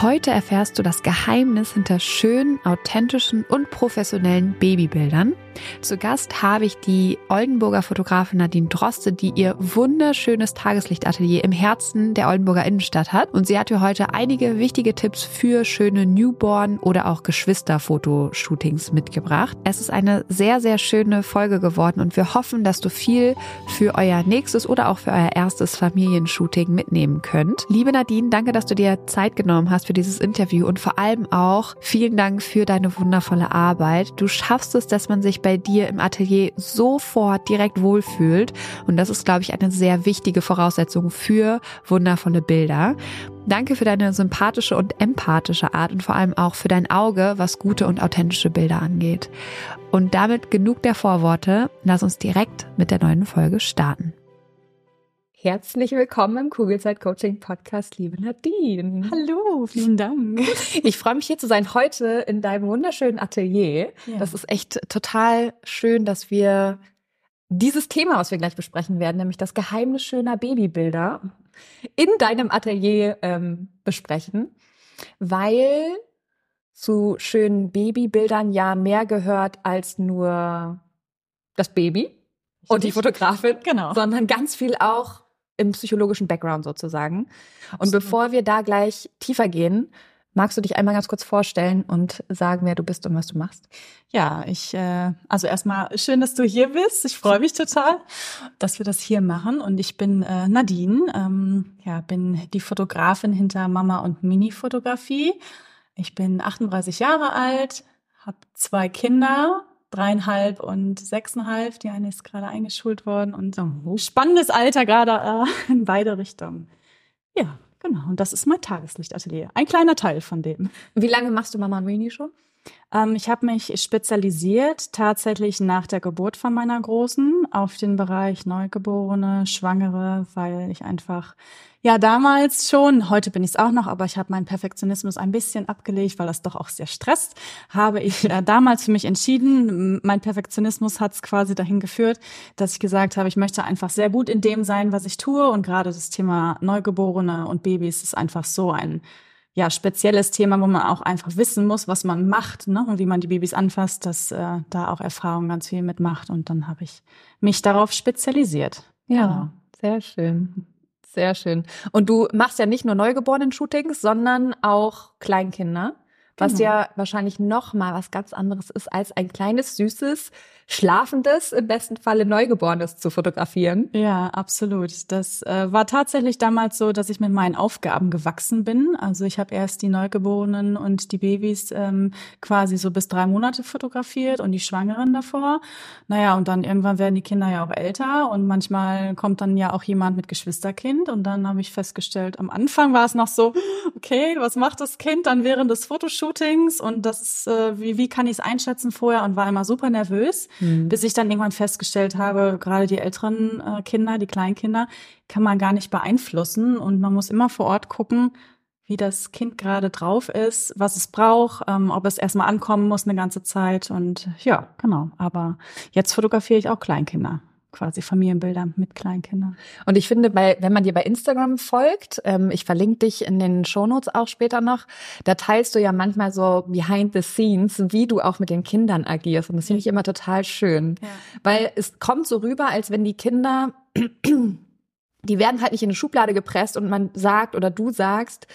Heute erfährst du das Geheimnis hinter schönen, authentischen und professionellen Babybildern zu Gast habe ich die Oldenburger Fotografin Nadine Droste, die ihr wunderschönes Tageslichtatelier im Herzen der Oldenburger Innenstadt hat. Und sie hat dir heute einige wichtige Tipps für schöne Newborn- oder auch Geschwisterfotoshootings mitgebracht. Es ist eine sehr, sehr schöne Folge geworden und wir hoffen, dass du viel für euer nächstes oder auch für euer erstes Familienshooting mitnehmen könnt. Liebe Nadine, danke, dass du dir Zeit genommen hast für dieses Interview und vor allem auch vielen Dank für deine wundervolle Arbeit. Du schaffst es, dass man sich bei bei dir im Atelier sofort direkt wohlfühlt. Und das ist, glaube ich, eine sehr wichtige Voraussetzung für wundervolle Bilder. Danke für deine sympathische und empathische Art und vor allem auch für dein Auge, was gute und authentische Bilder angeht. Und damit genug der Vorworte. Lass uns direkt mit der neuen Folge starten. Herzlich willkommen im Kugelzeit Coaching Podcast, liebe Nadine. Hallo, vielen Dank. Ich freue mich hier zu sein heute in deinem wunderschönen Atelier. Ja. Das ist echt total schön, dass wir dieses Thema, was wir gleich besprechen werden, nämlich das Geheimnis schöner Babybilder, in deinem Atelier ähm, besprechen, weil zu schönen Babybildern ja mehr gehört als nur das Baby und die Fotografin, genau. sondern ganz viel auch im psychologischen Background sozusagen. Und bevor wir da gleich tiefer gehen, magst du dich einmal ganz kurz vorstellen und sagen, wer du bist und was du machst? Ja, ich, äh, also erstmal schön, dass du hier bist. Ich freue mich total, dass wir das hier machen. Und ich bin äh, Nadine, ähm, ja, bin die Fotografin hinter Mama und Mini-Fotografie. Ich bin 38 Jahre alt, habe zwei Kinder dreieinhalb und sechseinhalb. Die eine ist gerade eingeschult worden und oh. spannendes Alter gerade äh, in beide Richtungen. Ja, genau. Und das ist mein Tageslichtatelier. Ein kleiner Teil von dem. Wie lange machst du Mama und Mini schon? Ähm, ich habe mich spezialisiert tatsächlich nach der Geburt von meiner Großen auf den Bereich Neugeborene, Schwangere, weil ich einfach ja, damals schon, heute bin ich es auch noch, aber ich habe meinen Perfektionismus ein bisschen abgelegt, weil das doch auch sehr stresst. Habe ich äh, damals für mich entschieden, mein Perfektionismus hat es quasi dahin geführt, dass ich gesagt habe, ich möchte einfach sehr gut in dem sein, was ich tue. Und gerade das Thema Neugeborene und Babys ist einfach so ein ja, spezielles Thema, wo man auch einfach wissen muss, was man macht ne? und wie man die Babys anfasst, dass äh, da auch Erfahrung ganz viel mitmacht. Und dann habe ich mich darauf spezialisiert. Ja, genau. sehr schön. Sehr schön. Und du machst ja nicht nur Neugeborenen-Shootings, sondern auch Kleinkinder. Was genau. ja wahrscheinlich noch mal was ganz anderes ist als ein kleines süßes schlafendes, im besten Falle Neugeborenes zu fotografieren. Ja, absolut. Das äh, war tatsächlich damals so, dass ich mit meinen Aufgaben gewachsen bin. Also ich habe erst die Neugeborenen und die Babys ähm, quasi so bis drei Monate fotografiert und die Schwangeren davor. Naja, und dann irgendwann werden die Kinder ja auch älter und manchmal kommt dann ja auch jemand mit Geschwisterkind und dann habe ich festgestellt, am Anfang war es noch so, okay, was macht das Kind dann während des Fotoshootings und das, äh, wie, wie kann ich es einschätzen vorher und war immer super nervös. Mhm. Bis ich dann irgendwann festgestellt habe, gerade die älteren äh, Kinder, die Kleinkinder, kann man gar nicht beeinflussen und man muss immer vor Ort gucken, wie das Kind gerade drauf ist, was es braucht, ähm, ob es erstmal ankommen muss eine ganze Zeit und ja, genau. Aber jetzt fotografiere ich auch Kleinkinder quasi Familienbilder mit Kleinkindern. Und ich finde, bei, wenn man dir bei Instagram folgt, ähm, ich verlinke dich in den Shownotes auch später noch, da teilst du ja manchmal so behind the scenes, wie du auch mit den Kindern agierst. Und das finde ich immer total schön. Ja. Weil es kommt so rüber, als wenn die Kinder, die werden halt nicht in eine Schublade gepresst und man sagt oder du sagst,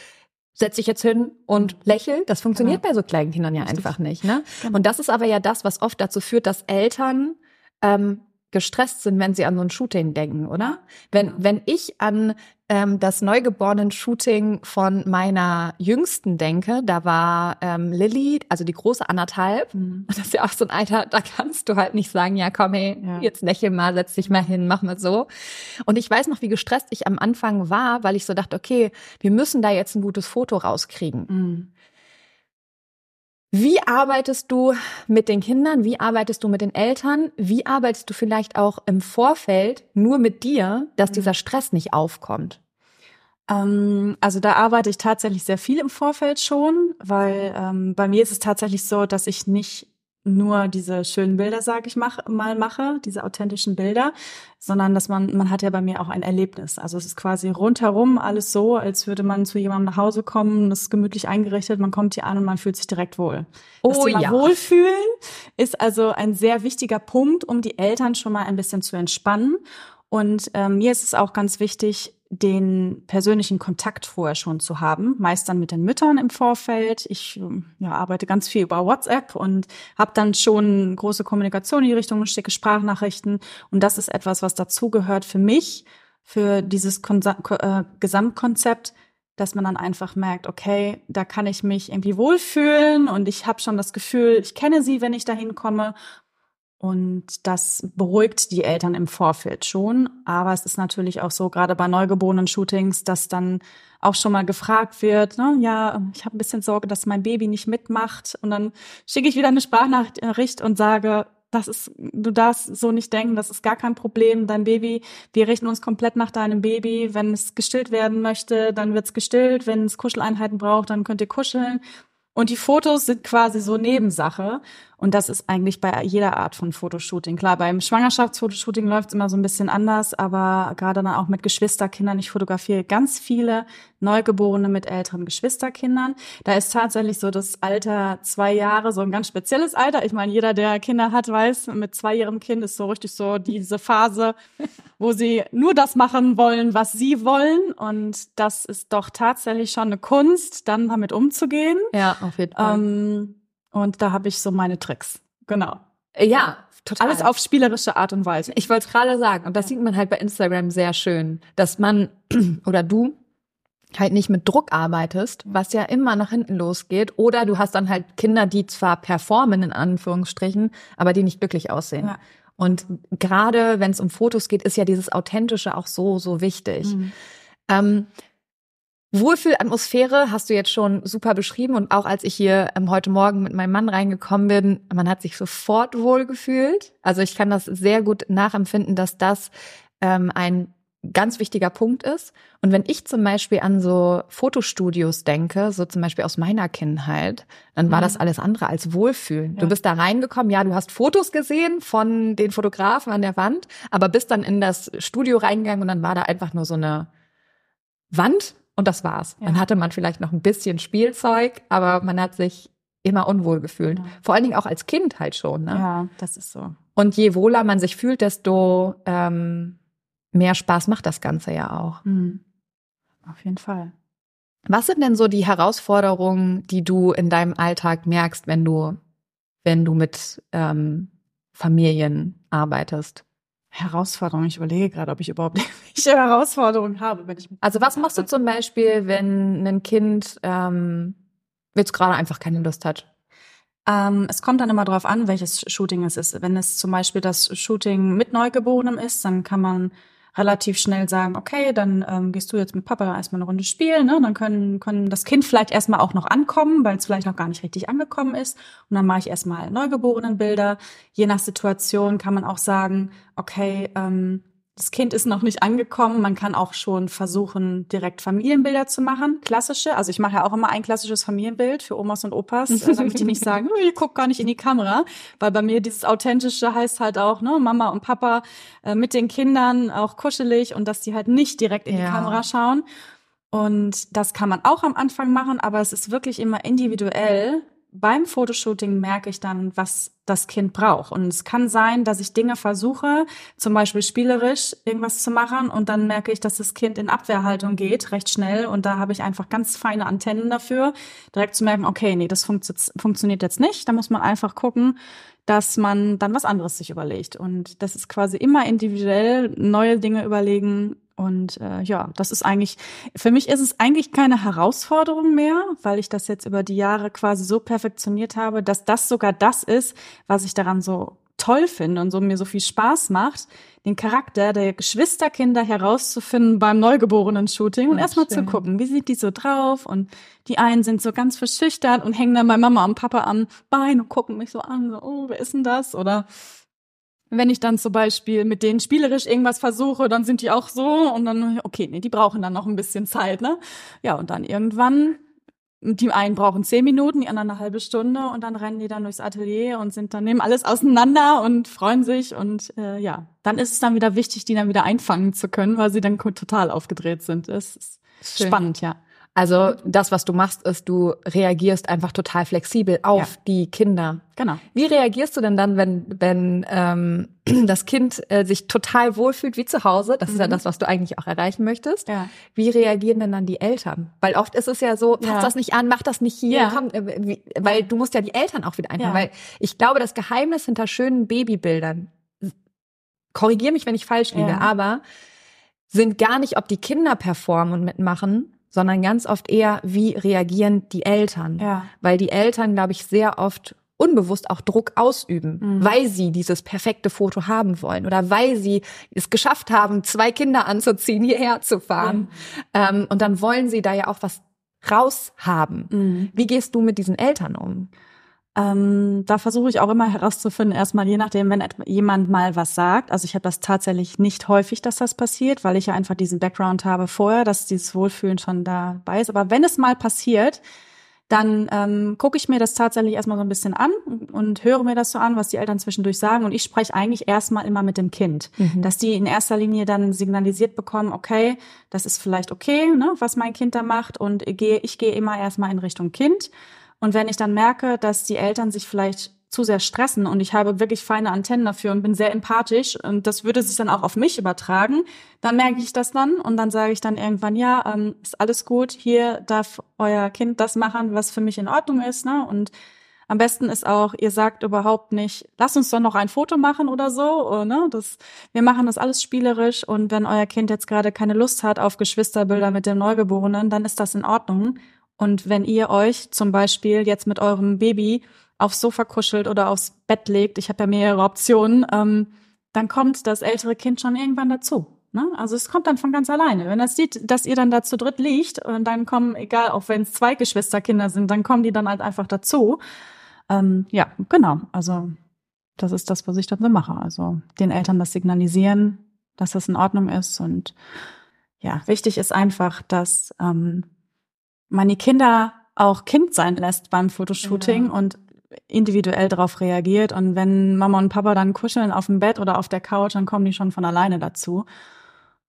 setz dich jetzt hin und lächel. Das funktioniert genau. bei so kleinen Kindern ja Richtig. einfach nicht. Ne? Genau. Und das ist aber ja das, was oft dazu führt, dass Eltern ähm, gestresst sind, wenn sie an so ein Shooting denken, oder? Wenn, wenn ich an ähm, das Neugeborenen-Shooting von meiner Jüngsten denke, da war ähm, Lilly, also die große anderthalb, mhm. das ist ja auch so ein Alter, da kannst du halt nicht sagen, ja komm hey, ja. jetzt lächel mal, setz dich mal hin, mach mal so. Und ich weiß noch, wie gestresst ich am Anfang war, weil ich so dachte, okay, wir müssen da jetzt ein gutes Foto rauskriegen. Mhm. Wie arbeitest du mit den Kindern? Wie arbeitest du mit den Eltern? Wie arbeitest du vielleicht auch im Vorfeld nur mit dir, dass mhm. dieser Stress nicht aufkommt? Ähm, also da arbeite ich tatsächlich sehr viel im Vorfeld schon, weil ähm, bei mir ist es tatsächlich so, dass ich nicht nur diese schönen Bilder, sage ich mach, mal mache, diese authentischen Bilder, sondern dass man, man hat ja bei mir auch ein Erlebnis. Also es ist quasi rundherum alles so, als würde man zu jemandem nach Hause kommen, das ist gemütlich eingerichtet, man kommt hier an und man fühlt sich direkt wohl. Oh das Thema ja. Wohlfühlen ist also ein sehr wichtiger Punkt, um die Eltern schon mal ein bisschen zu entspannen. Und ähm, mir ist es auch ganz wichtig, den persönlichen Kontakt vorher schon zu haben, meist dann mit den Müttern im Vorfeld. Ich ja, arbeite ganz viel über WhatsApp und habe dann schon große Kommunikation in die Richtung, schicke Sprachnachrichten. Und das ist etwas, was dazugehört für mich, für dieses Kon äh, Gesamtkonzept, dass man dann einfach merkt, okay, da kann ich mich irgendwie wohlfühlen und ich habe schon das Gefühl, ich kenne sie, wenn ich da hinkomme und das beruhigt die Eltern im Vorfeld schon. Aber es ist natürlich auch so, gerade bei neugeborenen Shootings, dass dann auch schon mal gefragt wird, ne, ja, ich habe ein bisschen Sorge, dass mein Baby nicht mitmacht. Und dann schicke ich wieder eine Sprachnachricht und sage, das ist, du darfst so nicht denken, das ist gar kein Problem. Dein Baby, wir richten uns komplett nach deinem Baby. Wenn es gestillt werden möchte, dann wird's gestillt. Wenn es Kuscheleinheiten braucht, dann könnt ihr kuscheln. Und die Fotos sind quasi so Nebensache. Und das ist eigentlich bei jeder Art von Fotoshooting. Klar, beim Schwangerschaftsfotoshooting läuft es immer so ein bisschen anders, aber gerade dann auch mit Geschwisterkindern. Ich fotografiere ganz viele Neugeborene mit älteren Geschwisterkindern. Da ist tatsächlich so das Alter zwei Jahre so ein ganz spezielles Alter. Ich meine, jeder, der Kinder hat, weiß, mit zweijährigem Kind ist so richtig so diese Phase, wo sie nur das machen wollen, was sie wollen. Und das ist doch tatsächlich schon eine Kunst, dann damit umzugehen. Ja, auf jeden Fall. Ähm, und da habe ich so meine Tricks. Genau. Ja, total. Alles auf spielerische Art und Weise. Ich wollte es gerade sagen. Und das sieht man halt bei Instagram sehr schön, dass man oder du halt nicht mit Druck arbeitest, was ja immer nach hinten losgeht. Oder du hast dann halt Kinder, die zwar performen, in Anführungsstrichen, aber die nicht glücklich aussehen. Ja. Und gerade wenn es um Fotos geht, ist ja dieses Authentische auch so, so wichtig. Mhm. Ähm, Wohlfühlatmosphäre hast du jetzt schon super beschrieben und auch als ich hier ähm, heute Morgen mit meinem Mann reingekommen bin, man hat sich sofort wohlgefühlt. Also ich kann das sehr gut nachempfinden, dass das ähm, ein ganz wichtiger Punkt ist. Und wenn ich zum Beispiel an so Fotostudios denke, so zum Beispiel aus meiner Kindheit, dann war mhm. das alles andere als Wohlfühlen. Ja. Du bist da reingekommen, ja, du hast Fotos gesehen von den Fotografen an der Wand, aber bist dann in das Studio reingegangen und dann war da einfach nur so eine Wand und das war's. Ja. Dann hatte man vielleicht noch ein bisschen Spielzeug, aber man hat sich immer unwohl gefühlt. Ja. Vor allen Dingen auch als Kind halt schon. Ne? Ja, das ist so. Und je wohler man sich fühlt, desto ähm, mehr Spaß macht das Ganze ja auch. Mhm. Auf jeden Fall. Was sind denn so die Herausforderungen, die du in deinem Alltag merkst, wenn du, wenn du mit ähm, Familien arbeitest? Herausforderungen. Ich überlege gerade, ob ich überhaupt welche Herausforderungen habe, wenn ich. Also was machst du zum Beispiel, wenn ein Kind ähm, jetzt gerade einfach keine Lust hat? Ähm, es kommt dann immer darauf an, welches Shooting es ist. Wenn es zum Beispiel das Shooting mit Neugeborenem ist, dann kann man relativ schnell sagen, okay, dann ähm, gehst du jetzt mit Papa erstmal eine Runde spielen, ne? Dann können, können das Kind vielleicht erstmal auch noch ankommen, weil es vielleicht noch gar nicht richtig angekommen ist. Und dann mache ich erstmal Neugeborenenbilder. Je nach Situation kann man auch sagen, okay, ähm, das Kind ist noch nicht angekommen. Man kann auch schon versuchen, direkt Familienbilder zu machen. Klassische. Also ich mache ja auch immer ein klassisches Familienbild für Omas und Opas, äh, damit die nicht sagen, ich guck gar nicht in die Kamera. Weil bei mir dieses Authentische heißt halt auch, ne, Mama und Papa äh, mit den Kindern auch kuschelig und dass die halt nicht direkt in ja. die Kamera schauen. Und das kann man auch am Anfang machen, aber es ist wirklich immer individuell, beim Fotoshooting merke ich dann, was das Kind braucht. Und es kann sein, dass ich Dinge versuche, zum Beispiel spielerisch irgendwas zu machen und dann merke ich, dass das Kind in Abwehrhaltung geht, recht schnell. Und da habe ich einfach ganz feine Antennen dafür, direkt zu merken, okay, nee, das funktio funktioniert jetzt nicht. Da muss man einfach gucken, dass man dann was anderes sich überlegt. Und das ist quasi immer individuell neue Dinge überlegen, und äh, ja, das ist eigentlich, für mich ist es eigentlich keine Herausforderung mehr, weil ich das jetzt über die Jahre quasi so perfektioniert habe, dass das sogar das ist, was ich daran so toll finde und so mir so viel Spaß macht, den Charakter der Geschwisterkinder herauszufinden beim Neugeborenen-Shooting und erstmal zu gucken, wie sieht die so drauf und die einen sind so ganz verschüchtert und hängen dann bei Mama und Papa am Bein und gucken mich so an, so, oh, wer ist denn das? Oder wenn ich dann zum Beispiel mit denen spielerisch irgendwas versuche, dann sind die auch so und dann, okay, nee, die brauchen dann noch ein bisschen Zeit, ne? Ja, und dann irgendwann, die einen brauchen zehn Minuten, die anderen eine halbe Stunde und dann rennen die dann durchs Atelier und sind dann, nehmen alles auseinander und freuen sich und äh, ja, dann ist es dann wieder wichtig, die dann wieder einfangen zu können, weil sie dann total aufgedreht sind. Das ist Schön. spannend, ja. Also das, was du machst, ist, du reagierst einfach total flexibel auf ja. die Kinder. Genau. Wie reagierst du denn dann, wenn, wenn ähm, das Kind äh, sich total wohlfühlt wie zu Hause? Das mhm. ist ja mhm. das, was du eigentlich auch erreichen möchtest. Ja. Wie reagieren denn dann die Eltern? Weil oft ist es ja so, fass ja. das nicht an, mach das nicht hier, ja. komm, äh, wie, weil du musst ja die Eltern auch wieder einfangen. Weil ich glaube, das Geheimnis hinter schönen Babybildern, korrigier mich, wenn ich falsch liege, aber sind gar nicht, ob die Kinder performen und mitmachen, sondern ganz oft eher, wie reagieren die Eltern. Ja. Weil die Eltern, glaube ich, sehr oft unbewusst auch Druck ausüben, mhm. weil sie dieses perfekte Foto haben wollen oder weil sie es geschafft haben, zwei Kinder anzuziehen, hierher zu fahren. Mhm. Ähm, und dann wollen sie da ja auch was raushaben. Mhm. Wie gehst du mit diesen Eltern um? Ähm, da versuche ich auch immer herauszufinden, erstmal je nachdem, wenn jemand mal was sagt. Also ich habe das tatsächlich nicht häufig, dass das passiert, weil ich ja einfach diesen Background habe vorher, dass dieses Wohlfühlen schon dabei ist. Aber wenn es mal passiert, dann ähm, gucke ich mir das tatsächlich erstmal so ein bisschen an und höre mir das so an, was die Eltern zwischendurch sagen. Und ich spreche eigentlich erstmal immer mit dem Kind, mhm. dass die in erster Linie dann signalisiert bekommen, okay, das ist vielleicht okay, ne, was mein Kind da macht. Und ich gehe, ich gehe immer erstmal in Richtung Kind. Und wenn ich dann merke, dass die Eltern sich vielleicht zu sehr stressen und ich habe wirklich feine Antennen dafür und bin sehr empathisch und das würde sich dann auch auf mich übertragen, dann merke ich das dann und dann sage ich dann irgendwann, ja, ähm, ist alles gut, hier darf euer Kind das machen, was für mich in Ordnung ist, ne? Und am besten ist auch, ihr sagt überhaupt nicht, lass uns doch noch ein Foto machen oder so, oder, ne? Das, wir machen das alles spielerisch und wenn euer Kind jetzt gerade keine Lust hat auf Geschwisterbilder mit dem Neugeborenen, dann ist das in Ordnung. Und wenn ihr euch zum Beispiel jetzt mit eurem Baby aufs Sofa kuschelt oder aufs Bett legt, ich habe ja mehrere Optionen, ähm, dann kommt das ältere Kind schon irgendwann dazu. Ne? Also es kommt dann von ganz alleine. Wenn das sieht, dass ihr dann da zu dritt liegt und dann kommen, egal, auch wenn es zwei Geschwisterkinder sind, dann kommen die dann halt einfach dazu. Ähm, ja, genau. Also das ist das, was ich dann so mache. Also den Eltern das signalisieren, dass das in Ordnung ist. Und ja, wichtig ist einfach, dass ähm, man die Kinder auch Kind sein lässt beim Fotoshooting ja. und individuell darauf reagiert. Und wenn Mama und Papa dann kuscheln auf dem Bett oder auf der Couch, dann kommen die schon von alleine dazu.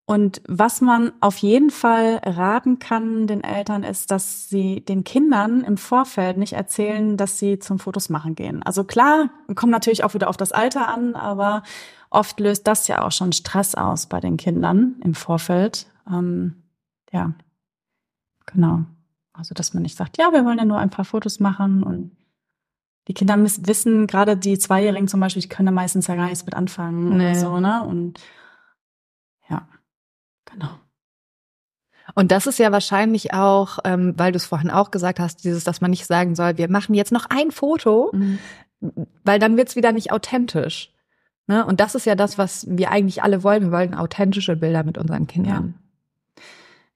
Und was man auf jeden Fall raten kann den Eltern ist, dass sie den Kindern im Vorfeld nicht erzählen, dass sie zum Fotos machen gehen. Also klar, kommt natürlich auch wieder auf das Alter an, aber oft löst das ja auch schon Stress aus bei den Kindern im Vorfeld. Ähm, ja, genau. Also, dass man nicht sagt, ja, wir wollen ja nur ein paar Fotos machen und die Kinder wissen, gerade die Zweijährigen zum Beispiel, die können da meistens ja gar nichts mit anfangen nee. oder so, ne? Und ja, genau. Und das ist ja wahrscheinlich auch, ähm, weil du es vorhin auch gesagt hast, dieses, dass man nicht sagen soll, wir machen jetzt noch ein Foto, mhm. weil dann wird's wieder nicht authentisch. Ne? Und das ist ja das, was wir eigentlich alle wollen. Wir wollen authentische Bilder mit unseren Kindern.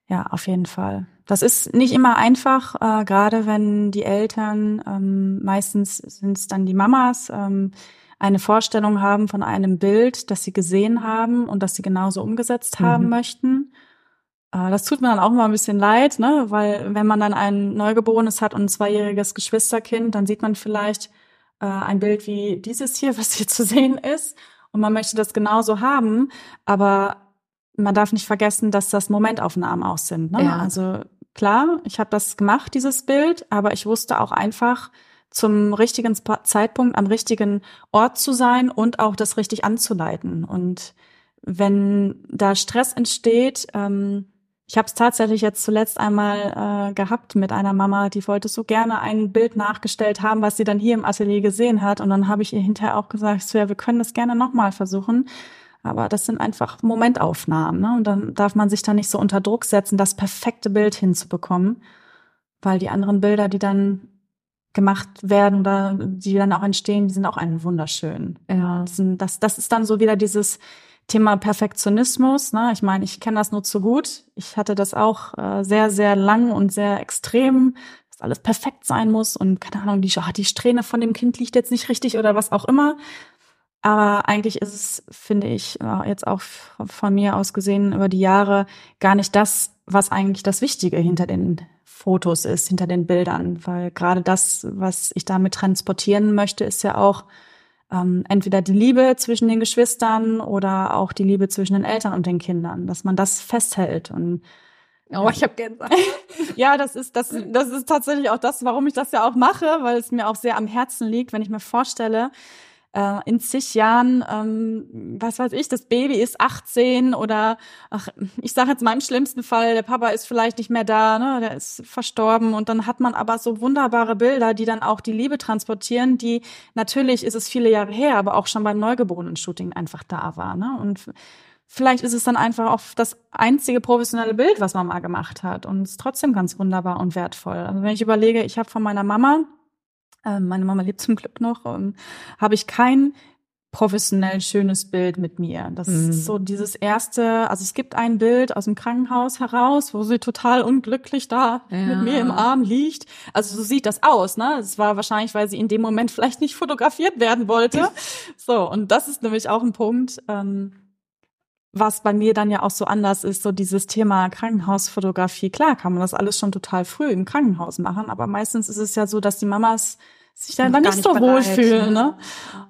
Ja, ja auf jeden Fall. Das ist nicht immer einfach, äh, gerade wenn die Eltern, ähm, meistens sind es dann die Mamas, ähm, eine Vorstellung haben von einem Bild, das sie gesehen haben und das sie genauso umgesetzt mhm. haben möchten. Äh, das tut mir dann auch immer ein bisschen leid, ne? weil wenn man dann ein Neugeborenes hat und ein zweijähriges Geschwisterkind, dann sieht man vielleicht äh, ein Bild wie dieses hier, was hier zu sehen ist. Und man möchte das genauso haben, aber man darf nicht vergessen, dass das Momentaufnahmen auch sind. Ne? Ja. Also klar, ich habe das gemacht, dieses Bild, aber ich wusste auch einfach, zum richtigen Zeitpunkt am richtigen Ort zu sein und auch das richtig anzuleiten. Und wenn da Stress entsteht, ähm, ich habe es tatsächlich jetzt zuletzt einmal äh, gehabt mit einer Mama, die wollte so gerne ein Bild nachgestellt haben, was sie dann hier im Atelier gesehen hat. Und dann habe ich ihr hinterher auch gesagt, so, ja, wir können das gerne nochmal versuchen. Aber das sind einfach Momentaufnahmen. Ne? Und dann darf man sich da nicht so unter Druck setzen, das perfekte Bild hinzubekommen. Weil die anderen Bilder, die dann gemacht werden oder die dann auch entstehen, die sind auch einen wunderschön. Ja. Das, das, ist dann so wieder dieses Thema Perfektionismus. Ne? Ich meine, ich kenne das nur zu gut. Ich hatte das auch äh, sehr, sehr lang und sehr extrem, dass alles perfekt sein muss und keine Ahnung, die, oh, die Strähne von dem Kind liegt jetzt nicht richtig oder was auch immer. Aber eigentlich ist es, finde ich, äh, jetzt auch von mir aus gesehen über die Jahre gar nicht das, was eigentlich das Wichtige hinter den Fotos ist, hinter den Bildern. Weil gerade das, was ich damit transportieren möchte, ist ja auch ähm, entweder die Liebe zwischen den Geschwistern oder auch die Liebe zwischen den Eltern und den Kindern, dass man das festhält und Oh, ich habe Gänsehaut. ja, das ist das das ist tatsächlich auch das, warum ich das ja auch mache, weil es mir auch sehr am Herzen liegt, wenn ich mir vorstelle, äh, in zig Jahren, ähm, was weiß ich, das Baby ist 18 oder ach, ich sage jetzt mal im schlimmsten Fall, der Papa ist vielleicht nicht mehr da, ne, der ist verstorben und dann hat man aber so wunderbare Bilder, die dann auch die Liebe transportieren, die natürlich ist es viele Jahre her, aber auch schon beim Neugeborenen-Shooting einfach da war, ne? Und vielleicht ist es dann einfach auch das einzige professionelle Bild, was man mal gemacht hat und ist trotzdem ganz wunderbar und wertvoll. Also wenn ich überlege, ich habe von meiner Mama äh, meine Mama lebt zum Glück noch, ähm, habe ich kein professionell schönes Bild mit mir. Das mhm. ist so dieses erste, also es gibt ein Bild aus dem Krankenhaus heraus, wo sie total unglücklich da ja. mit mir im Arm liegt. Also so sieht das aus, ne? Es war wahrscheinlich, weil sie in dem Moment vielleicht nicht fotografiert werden wollte. so, und das ist nämlich auch ein Punkt, ähm, was bei mir dann ja auch so anders ist, so dieses Thema Krankenhausfotografie. Klar kann man das alles schon total früh im Krankenhaus machen, aber meistens ist es ja so, dass die Mamas sich dann, dann nicht, so wohlfühlen. Ne?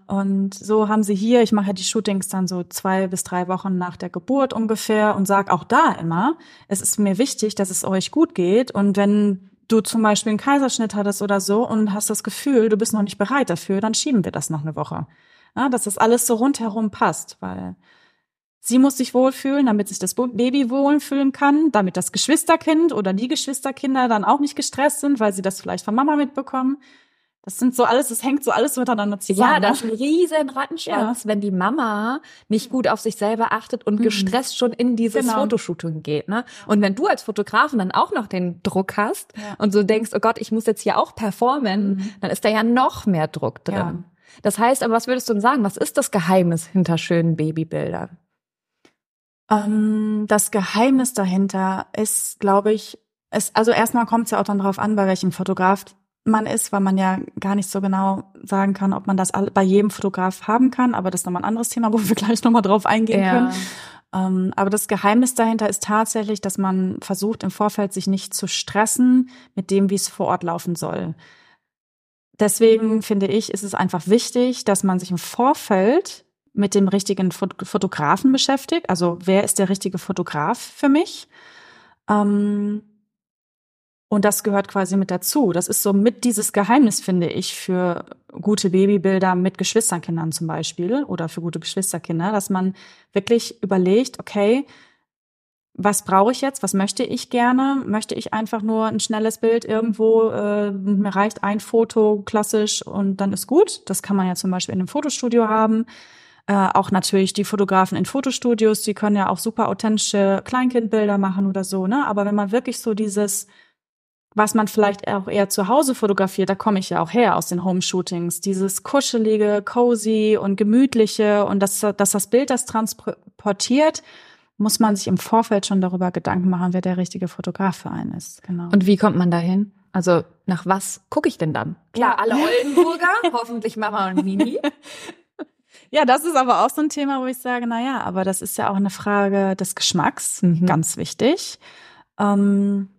Und so haben sie hier, ich mache ja die Shootings dann so zwei bis drei Wochen nach der Geburt ungefähr und sag auch da immer, es ist mir wichtig, dass es euch gut geht. Und wenn du zum Beispiel einen Kaiserschnitt hattest oder so und hast das Gefühl, du bist noch nicht bereit dafür, dann schieben wir das noch eine Woche. Ja, dass das alles so rundherum passt, weil Sie muss sich wohlfühlen, damit sich das Baby wohlfühlen kann, damit das Geschwisterkind oder die Geschwisterkinder dann auch nicht gestresst sind, weil sie das vielleicht von Mama mitbekommen. Das sind so alles, das hängt so alles miteinander zusammen. Ja, das ist ein riesen Rattenschwanz, ja. wenn die Mama nicht gut auf sich selber achtet und mhm. gestresst schon in dieses genau. Fotoshooting geht. Ne? Und wenn du als Fotografin dann auch noch den Druck hast ja. und so denkst, oh Gott, ich muss jetzt hier auch performen, mhm. dann ist da ja noch mehr Druck drin. Ja. Das heißt, aber was würdest du denn sagen? Was ist das Geheimnis hinter schönen Babybildern? Ähm, das Geheimnis dahinter ist, glaube ich, ist, also erstmal kommt es ja auch dann drauf an, bei welchem Fotograf man ist, weil man ja gar nicht so genau sagen kann, ob man das bei jedem Fotograf haben kann. Aber das ist nochmal ein anderes Thema, wo wir gleich nochmal drauf eingehen ja. können. Ähm, aber das Geheimnis dahinter ist tatsächlich, dass man versucht, im Vorfeld sich nicht zu stressen mit dem, wie es vor Ort laufen soll. Deswegen finde ich, ist es einfach wichtig, dass man sich im Vorfeld mit dem richtigen Fotografen beschäftigt. Also wer ist der richtige Fotograf für mich? Ähm, und das gehört quasi mit dazu. Das ist so mit dieses Geheimnis, finde ich, für gute Babybilder mit Geschwisterkindern zum Beispiel oder für gute Geschwisterkinder, dass man wirklich überlegt, okay, was brauche ich jetzt? Was möchte ich gerne? Möchte ich einfach nur ein schnelles Bild irgendwo? Äh, mir reicht ein Foto klassisch und dann ist gut. Das kann man ja zum Beispiel in einem Fotostudio haben. Äh, auch natürlich die Fotografen in Fotostudios, die können ja auch super authentische Kleinkindbilder machen oder so. Ne? Aber wenn man wirklich so dieses was man vielleicht auch eher zu Hause fotografiert, da komme ich ja auch her aus den Home-Shootings, dieses kuschelige, cozy und gemütliche und dass, dass das Bild das transportiert, muss man sich im Vorfeld schon darüber Gedanken machen, wer der richtige Fotograf für einen ist. Genau. Und wie kommt man dahin? Also nach was gucke ich denn dann? Klar, alle Oldenburger, hoffentlich Mama und Mimi. Ja, das ist aber auch so ein Thema, wo ich sage, na ja, aber das ist ja auch eine Frage des Geschmacks, mhm. ganz wichtig. Ähm,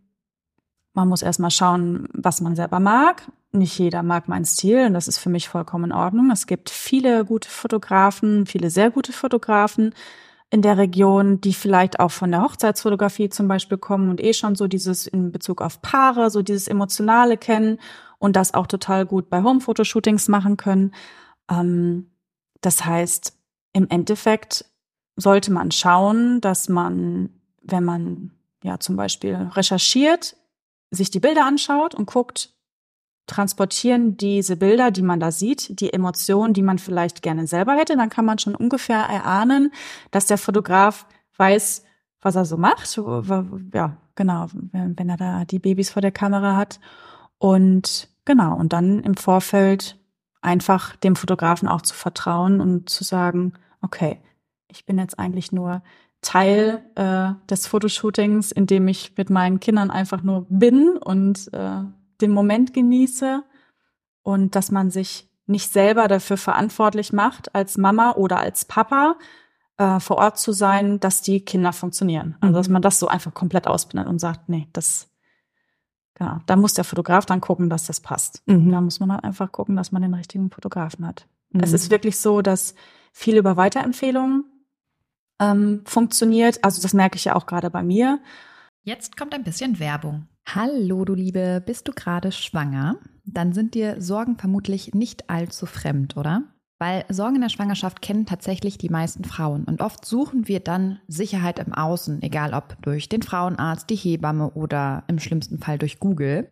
man muss erstmal schauen, was man selber mag. Nicht jeder mag meinen Stil und das ist für mich vollkommen in Ordnung. Es gibt viele gute Fotografen, viele sehr gute Fotografen in der Region, die vielleicht auch von der Hochzeitsfotografie zum Beispiel kommen und eh schon so dieses in Bezug auf Paare, so dieses Emotionale kennen und das auch total gut bei Home-Fotoshootings machen können. Ähm, das heißt, im Endeffekt sollte man schauen, dass man, wenn man ja zum Beispiel recherchiert, sich die Bilder anschaut und guckt, transportieren diese Bilder, die man da sieht, die Emotionen, die man vielleicht gerne selber hätte, dann kann man schon ungefähr erahnen, dass der Fotograf weiß, was er so macht. Ja, genau, wenn er da die Babys vor der Kamera hat. Und genau, und dann im Vorfeld einfach dem Fotografen auch zu vertrauen und zu sagen, okay, ich bin jetzt eigentlich nur Teil äh, des Fotoshootings, in dem ich mit meinen Kindern einfach nur bin und äh, den Moment genieße und dass man sich nicht selber dafür verantwortlich macht, als Mama oder als Papa äh, vor Ort zu sein, dass die Kinder funktionieren. Also dass mhm. man das so einfach komplett ausblendet und sagt, nee, das, genau, da muss der Fotograf dann gucken, dass das passt. Mhm. Da muss man halt einfach gucken, dass man den richtigen Fotografen hat. Mhm. Es ist wirklich so, dass viel über Weiterempfehlungen ähm, funktioniert. Also das merke ich ja auch gerade bei mir. Jetzt kommt ein bisschen Werbung. Hallo, du Liebe, bist du gerade schwanger? Dann sind dir Sorgen vermutlich nicht allzu fremd, oder? Weil Sorgen in der Schwangerschaft kennen tatsächlich die meisten Frauen und oft suchen wir dann Sicherheit im Außen, egal ob durch den Frauenarzt, die Hebamme oder im schlimmsten Fall durch Google.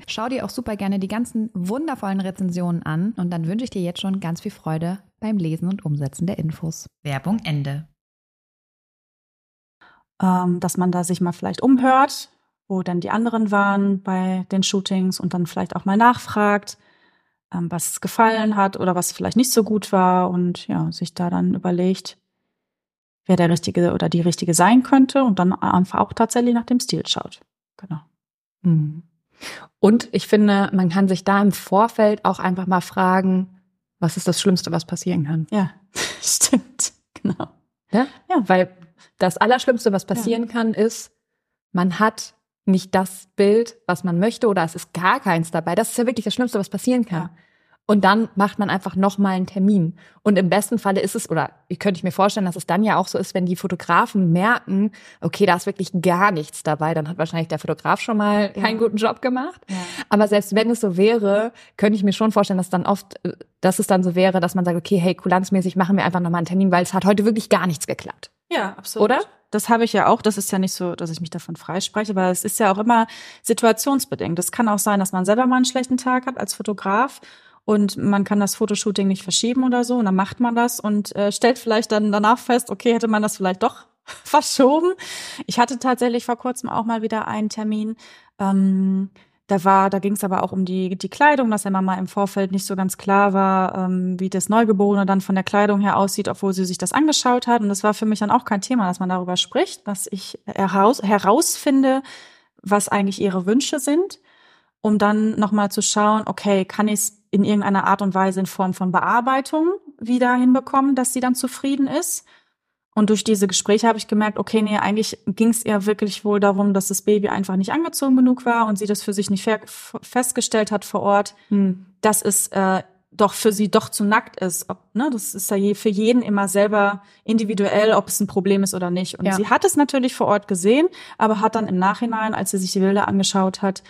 Schau dir auch super gerne die ganzen wundervollen Rezensionen an und dann wünsche ich dir jetzt schon ganz viel Freude beim Lesen und Umsetzen der Infos. Werbung Ende. Ähm, dass man da sich mal vielleicht umhört, wo dann die anderen waren bei den Shootings und dann vielleicht auch mal nachfragt, ähm, was gefallen hat oder was vielleicht nicht so gut war und ja, sich da dann überlegt, wer der Richtige oder die Richtige sein könnte und dann einfach auch tatsächlich nach dem Stil schaut. Genau. Mhm. Und ich finde, man kann sich da im Vorfeld auch einfach mal fragen, was ist das Schlimmste, was passieren kann? Ja, stimmt, genau. Ja, ja weil das Allerschlimmste, was passieren ja. kann, ist, man hat nicht das Bild, was man möchte, oder es ist gar keins dabei. Das ist ja wirklich das Schlimmste, was passieren kann. Ja. Und dann macht man einfach nochmal einen Termin. Und im besten Falle ist es, oder könnte ich mir vorstellen, dass es dann ja auch so ist, wenn die Fotografen merken, okay, da ist wirklich gar nichts dabei, dann hat wahrscheinlich der Fotograf schon mal keinen guten Job gemacht. Ja. Aber selbst wenn es so wäre, könnte ich mir schon vorstellen, dass dann oft, dass es dann so wäre, dass man sagt, okay, hey, kulanzmäßig machen wir einfach nochmal einen Termin, weil es hat heute wirklich gar nichts geklappt. Ja, absolut. Oder? Das habe ich ja auch. Das ist ja nicht so, dass ich mich davon freispreche, aber es ist ja auch immer situationsbedingt. Es kann auch sein, dass man selber mal einen schlechten Tag hat als Fotograf und man kann das Fotoshooting nicht verschieben oder so und dann macht man das und äh, stellt vielleicht dann danach fest, okay, hätte man das vielleicht doch verschoben. Ich hatte tatsächlich vor kurzem auch mal wieder einen Termin. Ähm, da war, da ging es aber auch um die, die Kleidung, dass immer mal im Vorfeld nicht so ganz klar war, ähm, wie das Neugeborene dann von der Kleidung her aussieht, obwohl sie sich das angeschaut hat. Und das war für mich dann auch kein Thema, dass man darüber spricht, dass ich heraus, herausfinde, was eigentlich ihre Wünsche sind, um dann nochmal zu schauen, okay, kann ich es in irgendeiner Art und Weise in Form von Bearbeitung wieder hinbekommen, dass sie dann zufrieden ist? Und durch diese Gespräche habe ich gemerkt, okay, nee, eigentlich ging es ihr wirklich wohl darum, dass das Baby einfach nicht angezogen genug war und sie das für sich nicht festgestellt hat vor Ort, hm. dass es äh, doch für sie doch zu nackt ist. Ob, ne, das ist ja je, für jeden immer selber individuell, ob es ein Problem ist oder nicht. Und ja. sie hat es natürlich vor Ort gesehen, aber hat dann im Nachhinein, als sie sich die Bilder angeschaut hat,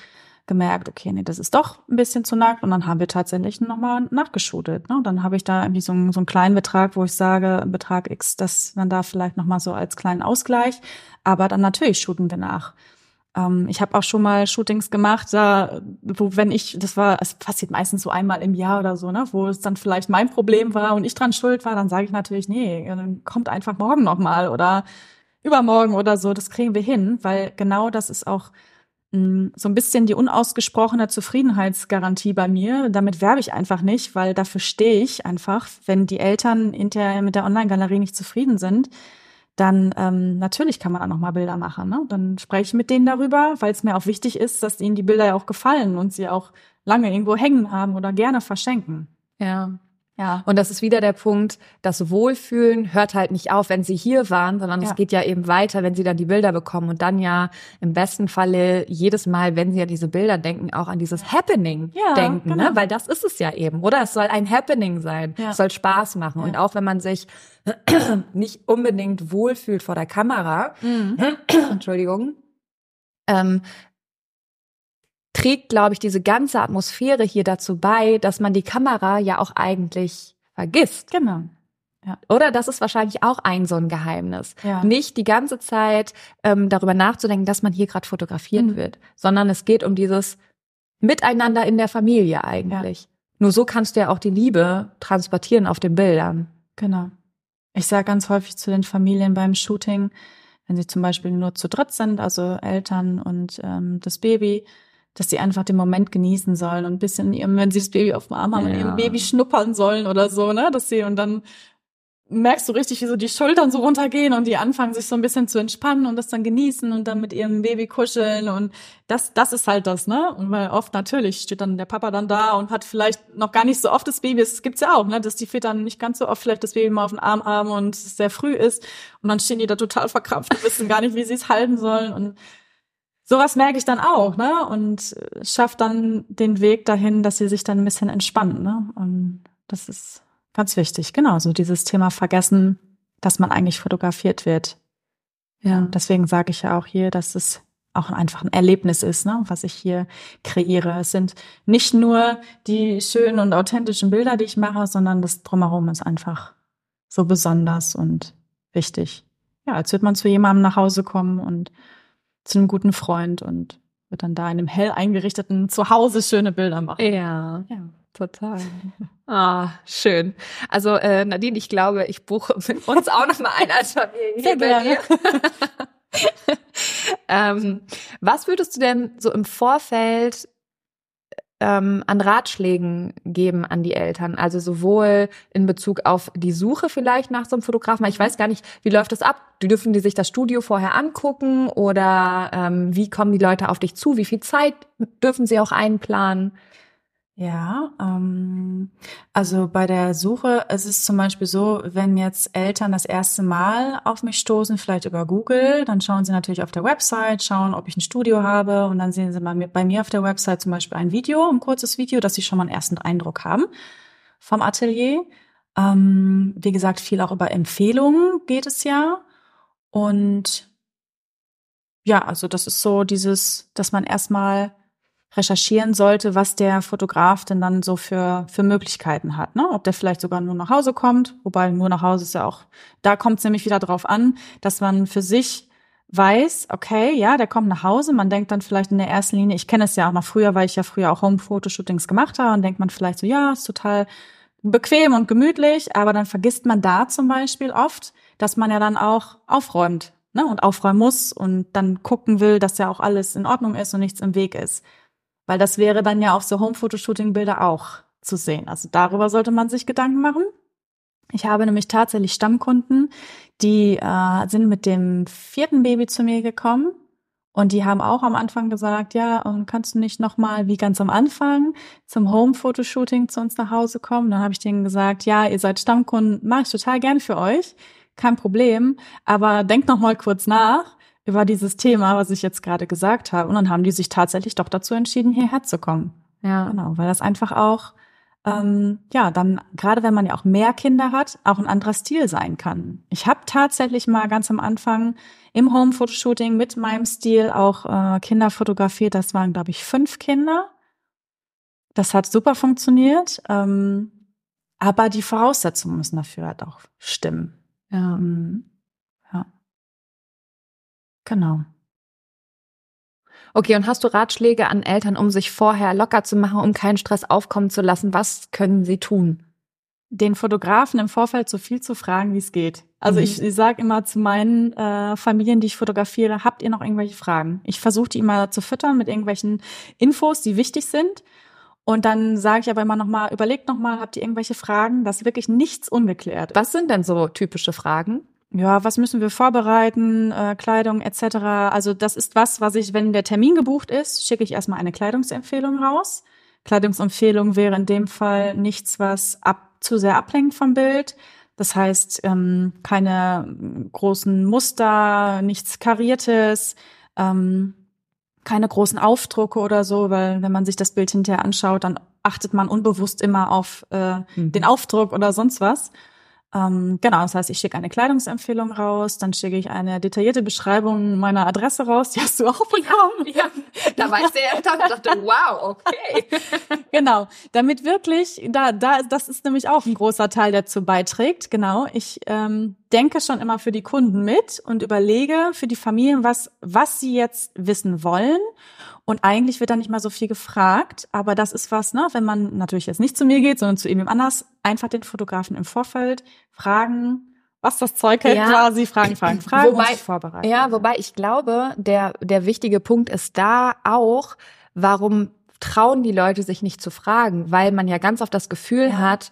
gemerkt, okay, nee, das ist doch ein bisschen zu nackt. Und dann haben wir tatsächlich nochmal nachgeschudelt. Ne? Und dann habe ich da irgendwie so, einen, so einen kleinen Betrag, wo ich sage, Betrag X, das man da vielleicht nochmal so als kleinen Ausgleich. Aber dann natürlich shooten wir nach. Ähm, ich habe auch schon mal Shootings gemacht, da, wo wenn ich, das war, es passiert meistens so einmal im Jahr oder so, ne, wo es dann vielleicht mein Problem war und ich dran schuld war, dann sage ich natürlich, nee, dann kommt einfach morgen nochmal oder übermorgen oder so, das kriegen wir hin, weil genau das ist auch so ein bisschen die unausgesprochene Zufriedenheitsgarantie bei mir. Damit werbe ich einfach nicht, weil dafür stehe ich einfach. Wenn die Eltern hinterher mit der Online-Galerie nicht zufrieden sind, dann ähm, natürlich kann man auch noch mal Bilder machen. Ne? Dann spreche ich mit denen darüber, weil es mir auch wichtig ist, dass ihnen die Bilder ja auch gefallen und sie auch lange irgendwo hängen haben oder gerne verschenken. Ja. Ja. Und das ist wieder der Punkt, das Wohlfühlen hört halt nicht auf, wenn sie hier waren, sondern ja. es geht ja eben weiter, wenn sie dann die Bilder bekommen und dann ja im besten Falle jedes Mal, wenn sie an diese Bilder denken, auch an dieses Happening ja, denken, ne? genau. ne? Weil das ist es ja eben, oder? Es soll ein Happening sein. Es soll Spaß machen. Und auch wenn man sich nicht unbedingt wohlfühlt vor der Kamera, mhm. Entschuldigung, ähm, trägt, glaube ich, diese ganze Atmosphäre hier dazu bei, dass man die Kamera ja auch eigentlich vergisst. Genau. Ja. Oder das ist wahrscheinlich auch ein so ein Geheimnis. Ja. Nicht die ganze Zeit ähm, darüber nachzudenken, dass man hier gerade fotografiert mhm. wird, sondern es geht um dieses Miteinander in der Familie eigentlich. Ja. Nur so kannst du ja auch die Liebe transportieren auf den Bildern. Genau. Ich sage ganz häufig zu den Familien beim Shooting, wenn sie zum Beispiel nur zu dritt sind, also Eltern und ähm, das Baby, dass sie einfach den Moment genießen sollen und ein bisschen, wenn sie das Baby auf dem Arm haben, ja. ihrem Baby schnuppern sollen oder so, ne, dass sie und dann merkst du richtig, wie so die Schultern so runtergehen und die anfangen sich so ein bisschen zu entspannen und das dann genießen und dann mit ihrem Baby kuscheln und das, das ist halt das, ne? Und weil oft natürlich steht dann der Papa dann da und hat vielleicht noch gar nicht so oft das Baby, das gibt's ja auch, ne? Dass die Väter nicht ganz so oft vielleicht das Baby mal auf den Arm haben und es sehr früh ist und dann stehen die da total verkrampft und wissen gar nicht, wie sie es halten sollen und sowas merke ich dann auch, ne? Und schafft dann den Weg dahin, dass sie sich dann ein bisschen entspannen, ne? Und das ist ganz wichtig. Genau, so dieses Thema vergessen, dass man eigentlich fotografiert wird. Ja, deswegen sage ich ja auch hier, dass es auch einfach ein Erlebnis ist, ne, was ich hier kreiere. Es sind nicht nur die schönen und authentischen Bilder, die ich mache, sondern das drumherum ist einfach so besonders und wichtig. Ja, als würde man zu jemandem nach Hause kommen und zu einem guten Freund und wird dann da in einem hell eingerichteten Zuhause schöne Bilder machen. Ja, ja. total. Ah, schön. Also äh, Nadine, ich glaube, ich buche mit uns auch noch mal ein als Familie. Sehr gerne. ähm, was würdest du denn so im Vorfeld ähm, an Ratschlägen geben an die Eltern? Also sowohl in Bezug auf die Suche vielleicht nach so einem Fotografen. Ich weiß gar nicht, wie läuft das ab? Dürfen die sich das Studio vorher angucken oder ähm, wie kommen die Leute auf dich zu? Wie viel Zeit dürfen sie auch einplanen? Ja, ähm, also bei der Suche, es ist zum Beispiel so, wenn jetzt Eltern das erste Mal auf mich stoßen, vielleicht über Google, dann schauen sie natürlich auf der Website, schauen, ob ich ein Studio habe und dann sehen sie bei mir, bei mir auf der Website zum Beispiel ein Video, ein kurzes Video, dass sie schon mal einen ersten Eindruck haben vom Atelier. Ähm, wie gesagt, viel auch über Empfehlungen geht es ja. Und ja, also das ist so dieses, dass man erstmal recherchieren sollte, was der Fotograf denn dann so für, für Möglichkeiten hat. Ne? Ob der vielleicht sogar nur nach Hause kommt, wobei nur nach Hause ist ja auch, da kommt es nämlich wieder drauf an, dass man für sich weiß, okay, ja, der kommt nach Hause. Man denkt dann vielleicht in der ersten Linie, ich kenne es ja auch noch früher, weil ich ja früher auch Home-Fotoshootings gemacht habe und denkt man vielleicht so, ja, ist total bequem und gemütlich, aber dann vergisst man da zum Beispiel oft, dass man ja dann auch aufräumt ne, und aufräumen muss und dann gucken will, dass ja auch alles in Ordnung ist und nichts im Weg ist. Weil das wäre dann ja auf so Home-Fotoshooting-Bilder auch zu sehen. Also darüber sollte man sich Gedanken machen. Ich habe nämlich tatsächlich Stammkunden, die äh, sind mit dem vierten Baby zu mir gekommen und die haben auch am Anfang gesagt, ja, und kannst du nicht noch mal wie ganz am Anfang zum Home-Fotoshooting zu uns nach Hause kommen? Dann habe ich denen gesagt, ja, ihr seid Stammkunden, mache ich total gern für euch, kein Problem, aber denkt noch mal kurz nach, über dieses Thema, was ich jetzt gerade gesagt habe. Und dann haben die sich tatsächlich doch dazu entschieden, hierher zu kommen. Ja. Genau, weil das einfach auch, ähm, ja, dann, gerade wenn man ja auch mehr Kinder hat, auch ein anderer Stil sein kann. Ich habe tatsächlich mal ganz am Anfang im Home-Fotoshooting mit meinem Stil auch äh, Kinder fotografiert. Das waren, glaube ich, fünf Kinder. Das hat super funktioniert. Ähm, aber die Voraussetzungen müssen dafür halt auch stimmen. Ja. Mhm. Genau. Okay, und hast du Ratschläge an Eltern, um sich vorher locker zu machen, um keinen Stress aufkommen zu lassen? Was können sie tun? Den Fotografen im Vorfeld so viel zu fragen, wie es geht. Also mhm. ich, ich sage immer zu meinen äh, Familien, die ich fotografiere, habt ihr noch irgendwelche Fragen? Ich versuche die immer zu füttern mit irgendwelchen Infos, die wichtig sind. Und dann sage ich aber immer noch mal, überlegt noch mal, habt ihr irgendwelche Fragen? Das ist wirklich nichts ungeklärt. Was sind denn so typische Fragen? Ja, was müssen wir vorbereiten, äh, Kleidung etc. Also das ist was, was ich, wenn der Termin gebucht ist, schicke ich erstmal eine Kleidungsempfehlung raus. Kleidungsempfehlung wäre in dem Fall nichts, was ab, zu sehr ablenkt vom Bild. Das heißt, ähm, keine großen Muster, nichts Kariertes, ähm, keine großen Aufdrucke oder so, weil wenn man sich das Bild hinterher anschaut, dann achtet man unbewusst immer auf äh, mhm. den Aufdruck oder sonst was. Ähm, genau, das heißt, ich schicke eine Kleidungsempfehlung raus, dann schicke ich eine detaillierte Beschreibung meiner Adresse raus, die hast du auch bekommen. Ja, ja. da weiß der Eltern und dachte, wow, okay. genau, damit wirklich, da, da, das ist nämlich auch ein großer Teil, der dazu beiträgt. Genau, ich ähm, denke schon immer für die Kunden mit und überlege für die Familien, was, was sie jetzt wissen wollen und eigentlich wird da nicht mal so viel gefragt, aber das ist was, ne, wenn man natürlich jetzt nicht zu mir geht, sondern zu ihm anders, einfach den Fotografen im Vorfeld fragen, was das Zeug hält, ja. quasi fragen, fragen, fragen wobei, und sich vorbereiten. Ja, wobei ich glaube, der, der wichtige Punkt ist da auch, warum trauen die Leute sich nicht zu fragen, weil man ja ganz oft das Gefühl ja. hat,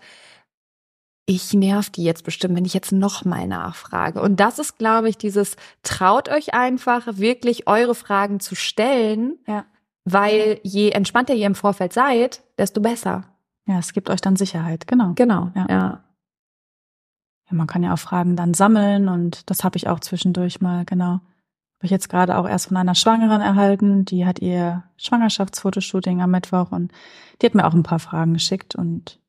ich nerv die jetzt bestimmt, wenn ich jetzt nochmal nachfrage. Und das ist, glaube ich, dieses, traut euch einfach wirklich eure Fragen zu stellen, ja. weil je entspannter ihr im Vorfeld seid, desto besser. Ja, es gibt euch dann Sicherheit, genau. Genau, ja. ja. ja man kann ja auch Fragen dann sammeln und das habe ich auch zwischendurch mal, genau. Habe ich jetzt gerade auch erst von einer Schwangeren erhalten, die hat ihr Schwangerschaftsfotoshooting am Mittwoch und die hat mir auch ein paar Fragen geschickt und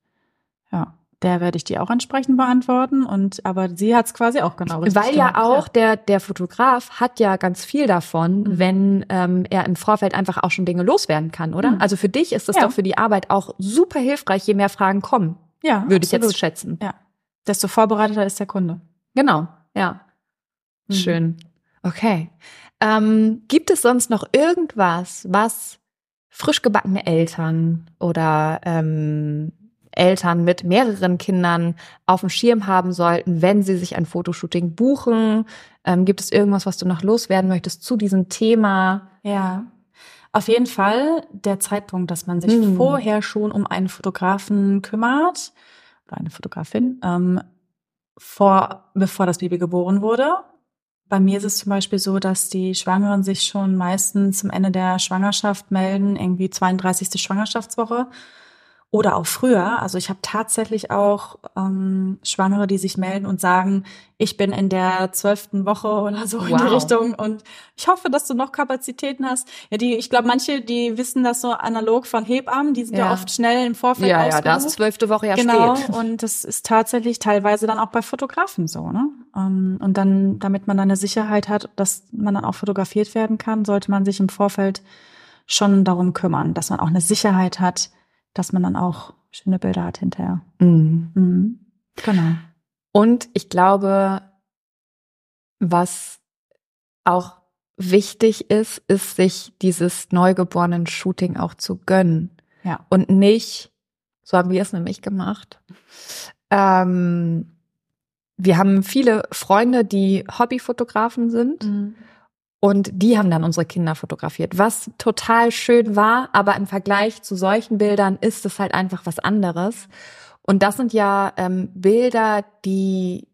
ja, der werde ich die auch entsprechend beantworten. Und aber sie hat es quasi auch genau richtig Weil ja auch ja. der der Fotograf hat ja ganz viel davon, mhm. wenn ähm, er im Vorfeld einfach auch schon Dinge loswerden kann, oder? Mhm. Also für dich ist das ja. doch für die Arbeit auch super hilfreich, je mehr Fragen kommen. Ja, würde ich jetzt schätzen. Ja, desto vorbereiteter ist der Kunde. Genau, ja. Mhm. Schön. Okay. Ähm, gibt es sonst noch irgendwas, was frisch gebackene Eltern oder ähm, Eltern mit mehreren Kindern auf dem Schirm haben sollten, wenn sie sich ein Fotoshooting buchen? Ähm, gibt es irgendwas, was du noch loswerden möchtest zu diesem Thema? Ja. Auf jeden Fall der Zeitpunkt, dass man sich hm. vorher schon um einen Fotografen kümmert oder eine Fotografin, ähm, vor, bevor das Baby geboren wurde. Bei mir ist es zum Beispiel so, dass die Schwangeren sich schon meistens zum Ende der Schwangerschaft melden, irgendwie 32. Schwangerschaftswoche oder auch früher. Also ich habe tatsächlich auch ähm, Schwangere, die sich melden und sagen, ich bin in der zwölften Woche oder so wow. in die Richtung und ich hoffe, dass du noch Kapazitäten hast. Ja, die, ich glaube, manche, die wissen das so analog von Hebammen, die sind ja, ja oft schnell im Vorfeld Ja, ja, da ist zwölfte Woche ja genau, spät. und das ist tatsächlich teilweise dann auch bei Fotografen so, ne? Ähm, und dann, damit man dann eine Sicherheit hat, dass man dann auch fotografiert werden kann, sollte man sich im Vorfeld schon darum kümmern, dass man auch eine Sicherheit hat, dass man dann auch schöne Bilder hat hinterher. Mhm. Mhm. Genau. Und ich glaube, was auch wichtig ist, ist sich dieses neugeborenen Shooting auch zu gönnen. Ja. Und nicht, so haben wir es nämlich gemacht. Ähm, wir haben viele Freunde, die Hobbyfotografen sind. Mhm. Und die haben dann unsere Kinder fotografiert, was total schön war, aber im Vergleich zu solchen Bildern ist es halt einfach was anderes. Und das sind ja ähm, Bilder, die,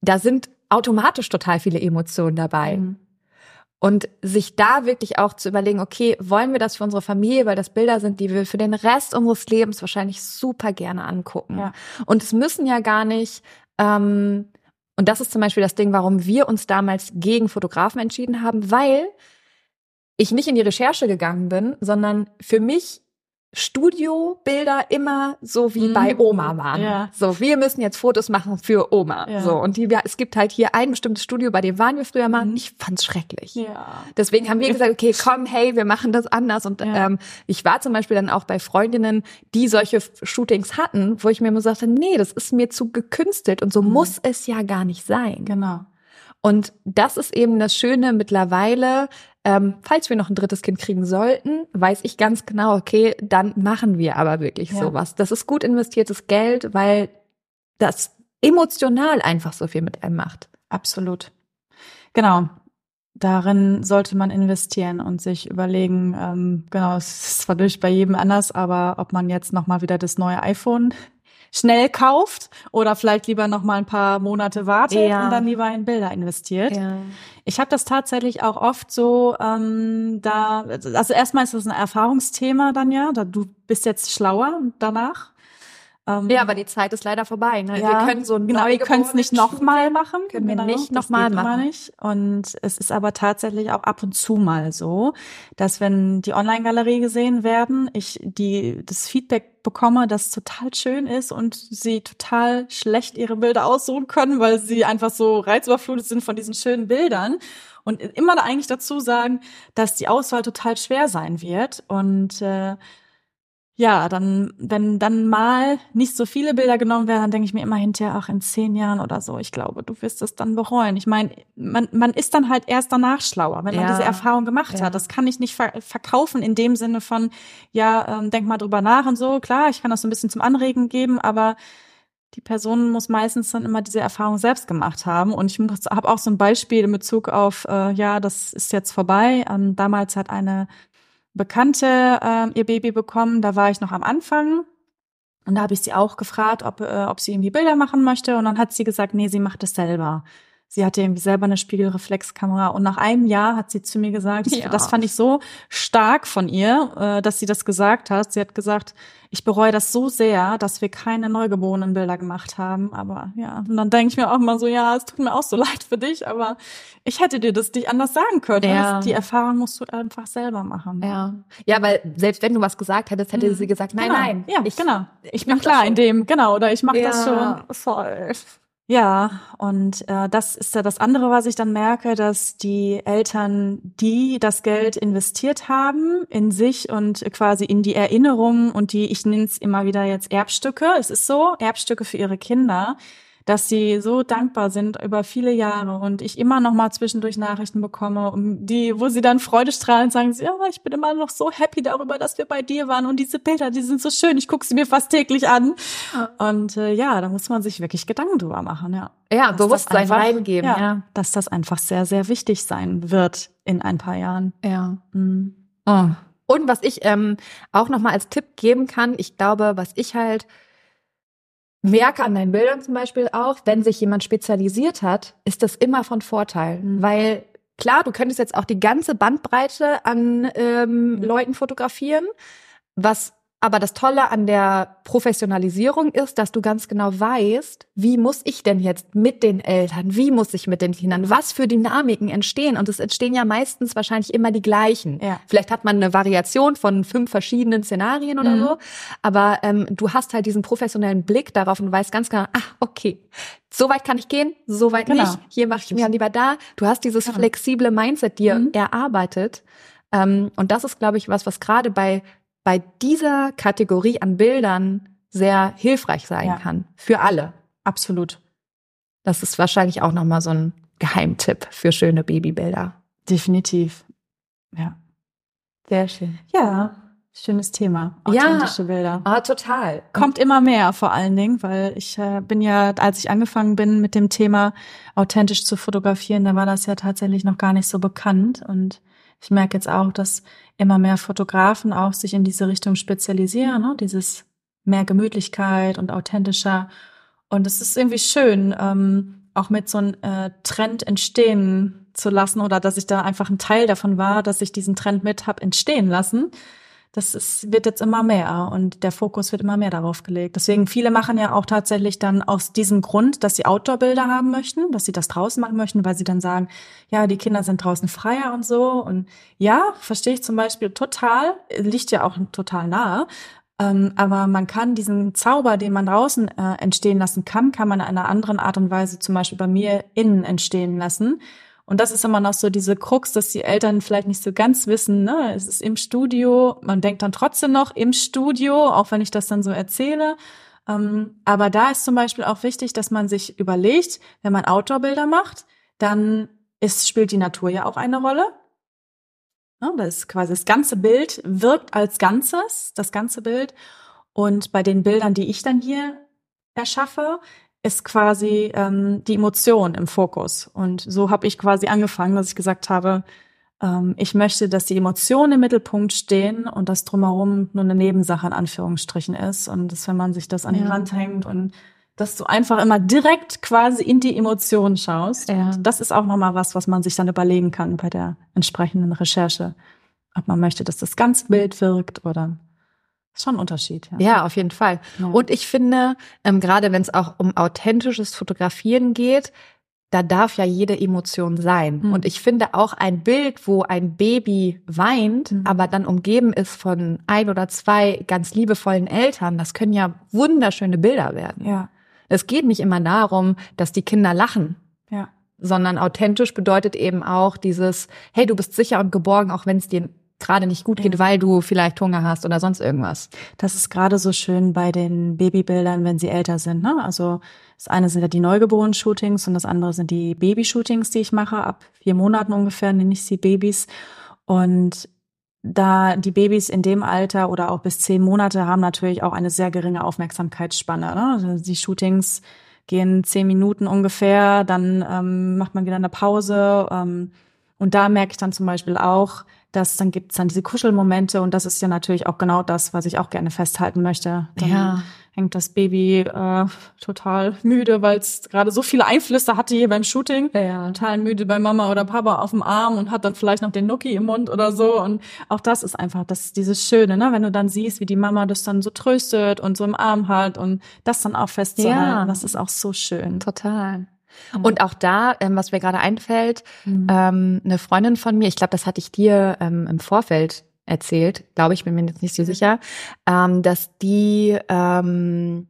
da sind automatisch total viele Emotionen dabei. Mhm. Und sich da wirklich auch zu überlegen, okay, wollen wir das für unsere Familie, weil das Bilder sind, die wir für den Rest unseres Lebens wahrscheinlich super gerne angucken. Ja. Und es müssen ja gar nicht ähm, und das ist zum Beispiel das Ding, warum wir uns damals gegen Fotografen entschieden haben, weil ich nicht in die Recherche gegangen bin, sondern für mich Studiobilder immer so wie mhm. bei Oma waren. Ja. So, wir müssen jetzt Fotos machen für Oma. Ja. So, und die, es gibt halt hier ein bestimmtes Studio, bei dem waren wir früher mal. Mhm. Ich fand's schrecklich. Ja. Deswegen haben wir gesagt, okay, komm, hey, wir machen das anders. Und ja. ähm, ich war zum Beispiel dann auch bei Freundinnen, die solche Shootings hatten, wo ich mir immer sagte, nee, das ist mir zu gekünstelt und so mhm. muss es ja gar nicht sein. Genau. Und das ist eben das Schöne mittlerweile, ähm, falls wir noch ein drittes Kind kriegen sollten, weiß ich ganz genau, okay, dann machen wir aber wirklich ja. sowas. Das ist gut investiertes Geld, weil das emotional einfach so viel mit einem macht. Absolut. Genau. Darin sollte man investieren und sich überlegen, ähm, genau, es ist zwar durch bei jedem anders, aber ob man jetzt nochmal wieder das neue iPhone schnell kauft oder vielleicht lieber noch mal ein paar Monate wartet ja. und dann lieber in Bilder investiert. Ja. Ich habe das tatsächlich auch oft so ähm, da also erstmal ist das ein Erfahrungsthema dann ja, da du bist jetzt schlauer danach ähm, ja, aber die Zeit ist leider vorbei. Ne? Ja, wir können so genau, wir können es nicht nochmal machen. Können wir genau, nicht nochmal machen. Nicht. Und es ist aber tatsächlich auch ab und zu mal so, dass wenn die Online-Galerie gesehen werden, ich die das Feedback bekomme, das total schön ist und sie total schlecht ihre Bilder aussuchen können, weil sie einfach so reizüberflutet sind von diesen schönen Bildern und immer da eigentlich dazu sagen, dass die Auswahl total schwer sein wird und äh, ja, dann, wenn dann mal nicht so viele Bilder genommen werden, dann denke ich mir immer hinterher, ach, in zehn Jahren oder so, ich glaube, du wirst es dann bereuen. Ich meine, man, man ist dann halt erst danach schlauer, wenn man diese Erfahrung gemacht ja. hat. Das kann ich nicht ver verkaufen in dem Sinne von, ja, ähm, denk mal drüber nach und so. Klar, ich kann das so ein bisschen zum Anregen geben, aber die Person muss meistens dann immer diese Erfahrung selbst gemacht haben. Und ich habe auch so ein Beispiel in Bezug auf, äh, ja, das ist jetzt vorbei. Ähm, damals hat eine Bekannte äh, ihr Baby bekommen. Da war ich noch am Anfang. Und da habe ich sie auch gefragt, ob, äh, ob sie irgendwie Bilder machen möchte. Und dann hat sie gesagt, nee, sie macht es selber. Sie hatte irgendwie selber eine Spiegelreflexkamera und nach einem Jahr hat sie zu mir gesagt, ja. das fand ich so stark von ihr, äh, dass sie das gesagt hat. Sie hat gesagt, ich bereue das so sehr, dass wir keine Neugeborenenbilder gemacht haben. Aber ja, und dann denke ich mir auch mal so, ja, es tut mir auch so leid für dich, aber ich hätte dir das nicht anders sagen können. Ja. Die Erfahrung musst du einfach selber machen. Ja, ja, weil selbst wenn du was gesagt hättest, hätte mhm. sie gesagt, nein, genau. nein. Ja, ich, genau. Ich bin klar in dem, genau, oder ich mache ja, das schon. Voll. Ja, und äh, das ist ja das andere, was ich dann merke, dass die Eltern, die das Geld investiert haben in sich und quasi in die Erinnerungen und die, ich nenne es immer wieder jetzt Erbstücke, es ist so, Erbstücke für ihre Kinder, dass sie so dankbar sind über viele Jahre und ich immer noch mal zwischendurch Nachrichten bekomme, um die, wo sie dann freudestrahlend sagen, ja, ich bin immer noch so happy darüber, dass wir bei dir waren und diese Bilder, die sind so schön, ich gucke sie mir fast täglich an. Und äh, ja, da muss man sich wirklich Gedanken drüber machen, ja. Ja, Bewusstsein einfach, reingeben, ja, ja. Dass das einfach sehr, sehr wichtig sein wird in ein paar Jahren. Ja. Mhm. Oh. Und was ich ähm, auch noch mal als Tipp geben kann, ich glaube, was ich halt merke an deinen Bildern zum Beispiel auch, wenn sich jemand spezialisiert hat, ist das immer von Vorteil, mhm. weil klar, du könntest jetzt auch die ganze Bandbreite an ähm, mhm. Leuten fotografieren, was aber das Tolle an der Professionalisierung ist, dass du ganz genau weißt, wie muss ich denn jetzt mit den Eltern, wie muss ich mit den Kindern, was für Dynamiken entstehen. Und es entstehen ja meistens wahrscheinlich immer die gleichen. Ja. Vielleicht hat man eine Variation von fünf verschiedenen Szenarien oder Mhm. so, aber ähm, du hast halt diesen professionellen Blick darauf und weißt ganz genau, ach, okay, so weit kann ich gehen, so weit Genau. nicht, hier mache ich mir lieber da. Du hast dieses Genau. flexible Mindset dir Mhm. erarbeitet. Ähm, und das ist, glaube ich, was, was gerade bei, bei dieser Kategorie an Bildern sehr hilfreich sein Ja. kann. Für alle. Absolut. Das ist wahrscheinlich auch nochmal so ein Geheimtipp für schöne Babybilder. Definitiv. Ja. Sehr schön. Ja, schönes Thema. Ja. Authentische Bilder. Ah, total. Kommt immer mehr vor allen Dingen, weil ich äh, bin ja, als ich angefangen bin mit dem Thema authentisch zu fotografieren, da war das ja tatsächlich noch gar nicht so bekannt. Und ich merke jetzt auch, dass immer mehr Fotografen auch sich in diese Richtung spezialisieren, ne? dieses mehr Gemütlichkeit und authentischer. Und es ist irgendwie schön, ähm, auch mit so einem äh, Trend entstehen zu lassen oder dass ich da einfach ein Teil davon war, dass ich diesen Trend mit hab entstehen lassen. Das ist, wird jetzt immer mehr und der Fokus wird immer mehr darauf gelegt. Deswegen viele machen ja auch tatsächlich dann aus diesem Grund, dass sie Outdoor-Bilder haben möchten, dass sie das draußen machen möchten, weil sie dann sagen, ja, die Kinder sind draußen freier und so. Und ja, verstehe ich zum Beispiel total, liegt ja auch total nahe. Ähm, aber man kann diesen Zauber, den man draußen äh, entstehen lassen kann, kann man in einer anderen Art und Weise zum Beispiel bei mir innen entstehen lassen. Und das ist immer noch so diese Krux, dass die Eltern vielleicht nicht so ganz wissen, ne? Es ist im Studio, man denkt dann trotzdem noch im Studio, auch wenn ich das dann so erzähle. Ähm, aber da ist zum Beispiel auch wichtig, dass man sich überlegt, wenn man Outdoor-Bilder macht, dann ist, spielt die Natur ja auch eine Rolle. Ja, das ist quasi das ganze Bild wirkt als Ganzes, das ganze Bild. Und bei den Bildern, die ich dann hier erschaffe, ist quasi ähm, die Emotion im Fokus. Und so habe ich quasi angefangen, dass ich gesagt habe, ähm, ich möchte, dass die Emotionen im Mittelpunkt stehen und das drumherum nur eine Nebensache in Anführungsstrichen ist. Und dass, wenn man sich das an die Ja. Wand hängt und dass du einfach immer direkt quasi in die Emotionen schaust. Ja. Und das ist auch nochmal was, was man sich dann überlegen kann bei der entsprechenden Recherche. Ob man möchte, dass das ganze Bild wirkt oder schon ein Unterschied. Ja. Ja, auf jeden Fall. Ja. Und ich finde, ähm, gerade wenn es auch um authentisches Fotografieren geht, da darf ja jede Emotion sein. Mhm. Und ich finde auch ein Bild, wo ein Baby weint, Mhm. aber dann umgeben ist von ein oder zwei ganz liebevollen Eltern, das können ja wunderschöne Bilder werden. ja, Es geht nicht immer darum, dass die Kinder lachen, ja. sondern authentisch bedeutet eben auch dieses, hey, du bist sicher und geborgen, auch wenn es dir gerade nicht gut geht, weil du vielleicht Hunger hast oder sonst irgendwas. Das ist gerade so schön bei den Babybildern, wenn sie älter sind. Ne? Also das eine sind ja die Neugeborenen-Shootings und das andere sind die Babyshootings, die ich mache. Ab vier Monaten ungefähr nenne ich sie Babys. Und da die Babys in dem Alter oder auch bis zehn Monate haben natürlich auch eine sehr geringe Aufmerksamkeitsspanne. Ne? Also die Shootings gehen zehn Minuten ungefähr, dann ähm, macht man wieder eine Pause. Ähm, und da merke ich dann zum Beispiel auch, dass dann gibt's dann diese Kuschelmomente und das ist ja natürlich auch genau das, was ich auch gerne festhalten möchte. Dann Ja. hängt das Baby äh, total müde, weil es gerade so viele Einflüsse hatte hier beim Shooting. Ja. Total müde bei Mama oder Papa auf dem Arm und hat dann vielleicht noch den Nuki im Mund oder so. Und auch das ist einfach das dieses Schöne, ne? wenn du dann siehst, wie die Mama das dann so tröstet und so im Arm hat und das dann auch festzuhalten. Ja. Das ist auch so schön. Total. Und auch da, ähm, was mir gerade einfällt, Mhm. ähm, eine Freundin von mir, ich glaube, das hatte ich dir ähm, im Vorfeld erzählt, glaube ich, bin mir jetzt nicht so sicher, ähm, dass die ähm,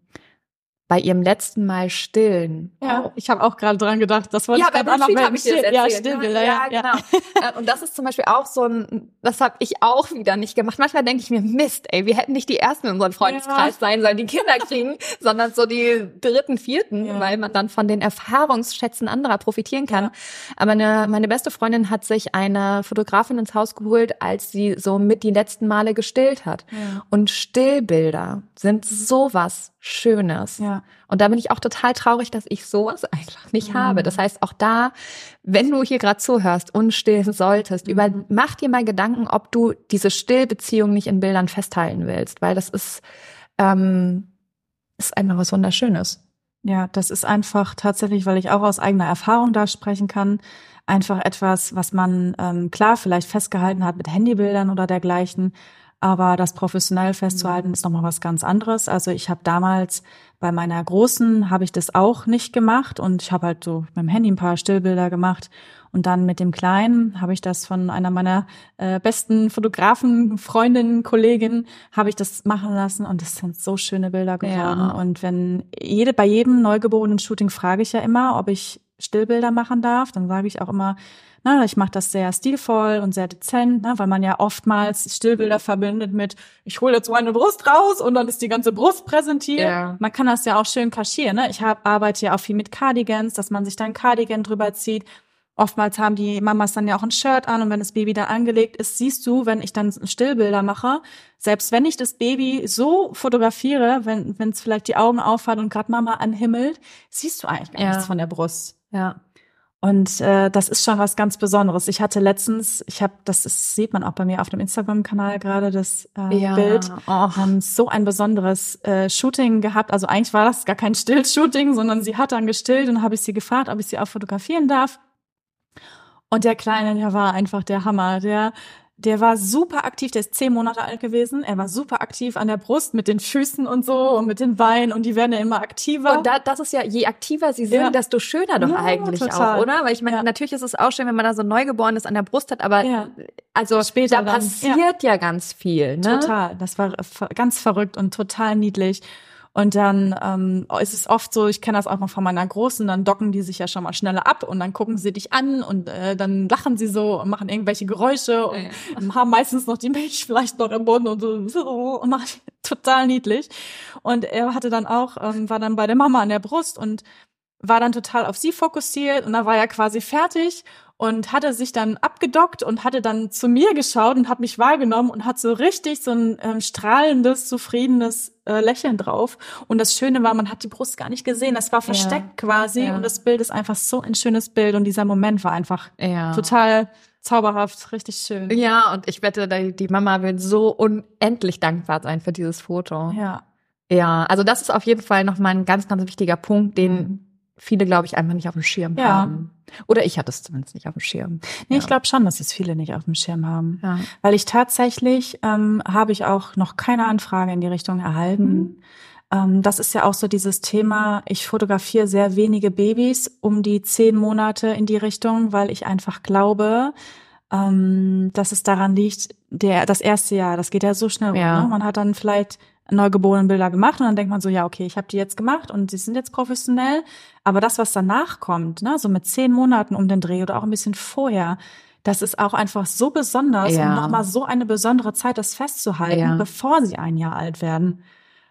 bei ihrem letzten Mal stillen. Ja, ich habe auch gerade dran gedacht. Das wollte Ja, ich bei gerade auch noch mal ich Still- Ja, erzählt. Stillbilder, ja, ja. genau. Äh, Und das ist zum Beispiel auch so ein, das habe ich auch wieder nicht gemacht. Manchmal denke ich mir, Mist, ey, wir hätten nicht die Ersten in unserem Freundeskreis Ja. sein sollen, die Kinder kriegen, sondern so die dritten, vierten, Ja. weil man dann von den Erfahrungsschätzen anderer profitieren kann. Ja. Aber eine, meine beste Freundin hat sich eine Fotografin ins Haus geholt, als sie so mit die letzten Male gestillt hat. Ja. Und Stillbilder sind sowas Schönes. Ja. Und da bin ich auch total traurig, dass ich sowas einfach nicht Mhm. habe. Das heißt, auch da, wenn du hier gerade zuhörst und stillen solltest, Mhm. über, mach dir mal Gedanken, ob du diese Stillbeziehung nicht in Bildern festhalten willst, weil das ist, ähm, ist einfach was Wunderschönes. Ja, das ist einfach tatsächlich, weil ich auch aus eigener Erfahrung da sprechen kann, einfach etwas, was man ähm, klar vielleicht festgehalten hat mit Handybildern oder dergleichen. Aber das professionell festzuhalten ist nochmal was ganz anderes. Also ich habe damals bei meiner Großen habe ich das auch nicht gemacht und ich habe halt so mit dem Handy ein paar Stillbilder gemacht und dann mit dem Kleinen habe ich das von einer meiner äh, besten Fotografen, Freundinnen, Kolleginnen, habe ich das machen lassen und das sind so schöne Bilder geworden. Ja. Und wenn jede, bei jedem neugeborenen Shooting frage ich ja immer, ob ich Stillbilder machen darf, dann sage ich auch immer, na, ich mache das sehr stilvoll und sehr dezent, ne, weil man ja oftmals Stillbilder verbindet mit, ich hole jetzt meine Brust raus und dann ist die ganze Brust präsentiert. Ja. Man kann das ja auch schön kaschieren. Ne? Ich hab, arbeite ja auch viel mit Cardigans, dass man sich da ein Cardigan drüber zieht. Oftmals haben die Mamas dann ja auch ein Shirt an und wenn das Baby dann angelegt ist, siehst du, wenn ich dann Stillbilder mache, selbst wenn ich das Baby so fotografiere, wenn es vielleicht die Augen aufhat und gerade Mama anhimmelt, siehst du eigentlich gar ja. nichts von der Brust. Ja. Und äh, das ist schon was ganz Besonderes. Ich hatte letztens, ich habe, das ist, sieht man auch bei mir auf dem Instagram-Kanal gerade das äh, ja. Bild, oh. haben so ein besonderes äh, Shooting gehabt. Also eigentlich war das gar kein Still-Shooting, sondern sie hat dann gestillt und habe ich sie gefragt, ob ich sie auch fotografieren darf. Und der Kleine, der war einfach der Hammer. Der, der war super aktiv, der ist zehn Monate alt gewesen. Er war super aktiv an der Brust mit den Füßen und so und mit den Beinen und die werden ja immer aktiver. Und da, das ist ja, je aktiver sie sind, ja. desto schöner doch ja, eigentlich total. auch, oder? Weil ich meine, ja. natürlich ist es auch schön, wenn man da so Neugeborenes an der Brust hat, aber also Später da dann, passiert ja. ganz viel. Ne? Total, das war ganz verrückt und total niedlich. Und dann ähm, ist es oft so, ich kenne das auch noch von meiner Großen, dann docken die sich ja schon mal schneller ab und dann gucken sie dich an und äh, dann lachen sie so und machen irgendwelche Geräusche und ja. haben meistens noch die Milch vielleicht noch im Mund und so, so und machen total niedlich. Und er hatte dann auch, ähm, war dann bei der Mama an der Brust und war dann total auf sie fokussiert und da war er quasi fertig und hatte sich dann abgedockt und hatte dann zu mir geschaut und hat mich wahrgenommen und hat so richtig so ein ähm, strahlendes, zufriedenes äh, Lächeln drauf. Und das Schöne war, man hat die Brust gar nicht gesehen. Das war versteckt ja. quasi ja. und das Bild ist einfach so ein schönes Bild und dieser Moment war einfach ja. total zauberhaft, richtig schön. Ja, und ich wette, die Mama wird so unendlich dankbar sein für dieses Foto. Ja. Ja, also das ist auf jeden Fall nochmal ein ganz, ganz wichtiger Punkt, den mhm viele, glaube ich, einfach nicht auf dem Schirm ja. haben. Oder ich hatte es zumindest nicht auf dem Schirm. Nee, ja. ich glaube schon, dass es viele nicht auf dem Schirm haben. Ja. Weil ich tatsächlich ähm, habe ich auch noch keine Anfrage in die Richtung erhalten. Mhm. Ähm, das ist ja auch so dieses Thema, ich fotografiere sehr wenige Babys um die zehn Monate in die Richtung, weil ich einfach glaube, ähm, dass es daran liegt, der das erste Jahr, das geht ja so schnell ja. Ne? Man hat dann vielleicht neugeborenen Bilder gemacht und dann denkt man so, ja, okay, ich habe die jetzt gemacht und sie sind jetzt professionell. Aber das, was danach kommt, ne, so mit zehn Monaten um den Dreh oder auch ein bisschen vorher, das ist auch einfach so besonders ja. und nochmal so eine besondere Zeit, das festzuhalten, ja. bevor sie ein Jahr alt werden.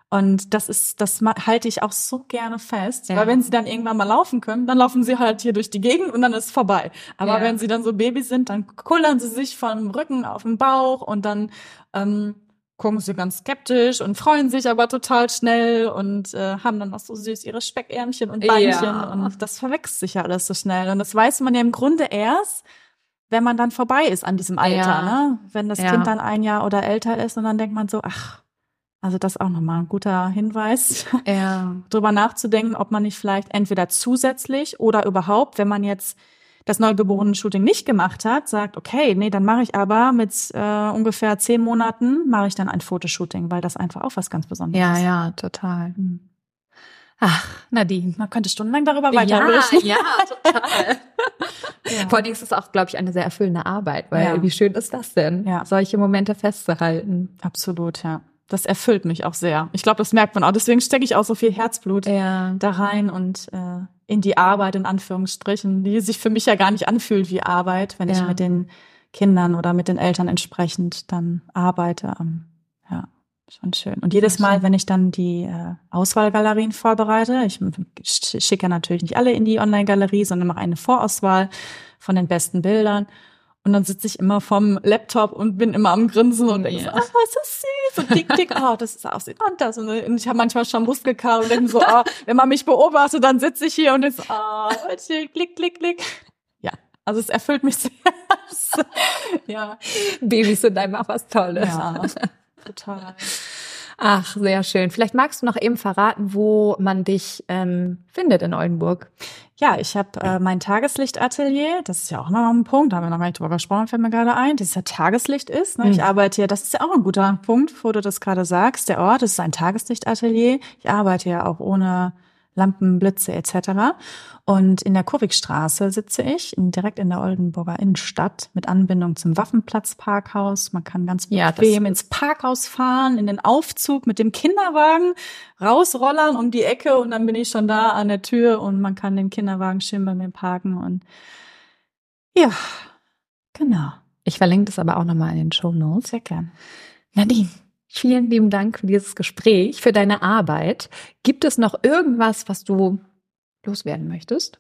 Und das ist, das halte ich auch so gerne fest, ja. weil wenn sie dann irgendwann mal laufen können, dann laufen sie halt hier durch die Gegend und dann ist es vorbei. Aber ja. wenn sie dann so Babys sind, dann kullern sie sich vom Rücken auf den Bauch und dann ähm, gucken sie ganz skeptisch und freuen sich aber total schnell und äh, haben dann auch so süß ihre Speckärmchen und Beinchen ja. und das verwechselt sich ja alles so schnell und das weiß man ja im Grunde erst, wenn man dann vorbei ist an diesem Alter, ja. ne? Wenn das ja. Kind dann ein Jahr oder älter ist und dann denkt man so, ach, also das ist auch nochmal ein guter Hinweis, ja. drüber nachzudenken, ob man nicht vielleicht entweder zusätzlich oder überhaupt, wenn man jetzt das Neugeborenen-Shooting nicht gemacht hat, sagt, okay, nee, dann mache ich aber mit äh, ungefähr zehn Monaten mache ich dann ein Fotoshooting, weil das einfach auch was ganz Besonderes ist. Ja, ja, total. Mhm. Ach, Nadine, man könnte stundenlang darüber weiterberichten. Ja, ja, total. ja. Vor allem ist es auch, glaube ich, eine sehr erfüllende Arbeit, weil ja. wie schön ist das denn, ja. solche Momente festzuhalten. Absolut, ja. Das erfüllt mich auch sehr. Ich glaube, das merkt man auch. Deswegen stecke ich auch so viel Herzblut ja. da rein und äh, in die Arbeit in Anführungsstrichen, die sich für mich ja gar nicht anfühlt wie Arbeit, wenn ja. ich mit den Kindern oder mit den Eltern entsprechend dann arbeite. Ja, schon schön. Und jedes Mal, wenn ich dann die äh, Auswahlgalerien vorbereite, ich schicke natürlich nicht alle in die Online-Galerie, sondern mache eine Vorauswahl von den besten Bildern. Und dann sitze ich immer vom Laptop und bin immer am Grinsen und denke, yeah. so, oh, ist das süß und dick, dick, oh, das ist aussieht anders. Und ich habe manchmal schon Muskelkater und denke so, oh, wenn man mich beobachtet, dann sitze ich hier und ist, oh, klick, klick, klick. Ja, also es erfüllt mich sehr. ja. Babys sind einfach was Tolles. Ja, total. Ach, sehr schön. Vielleicht magst du noch eben verraten, wo man dich ähm, findet in Oldenburg. Ja, ich habe äh, mein Tageslichtatelier. Das ist ja auch noch ein Punkt. Da haben wir noch gar nicht drüber gesprochen, fällt mir gerade ein. Das ja Tageslicht ist. Ne? Mhm. Ich arbeite ja, das ist ja auch ein guter Punkt, wo du das gerade sagst. Der Ort ist ein Tageslichtatelier. Ich arbeite ja auch ohne Lampen, Blitze etc. Und in der Kurwigstraße sitze ich, direkt in der Oldenburger Innenstadt, mit Anbindung zum Waffenplatzparkhaus. Man kann ganz bequem ja, ins Parkhaus fahren, in den Aufzug mit dem Kinderwagen, rausrollern um die Ecke und dann bin ich schon da an der Tür und man kann den Kinderwagen schön bei mir parken und ja, genau. Ich verlinke das aber auch nochmal in den Show Notes. Sehr gern. Nadine, Vielen lieben Dank für dieses Gespräch, für deine Arbeit. Gibt es noch irgendwas, was du loswerden möchtest?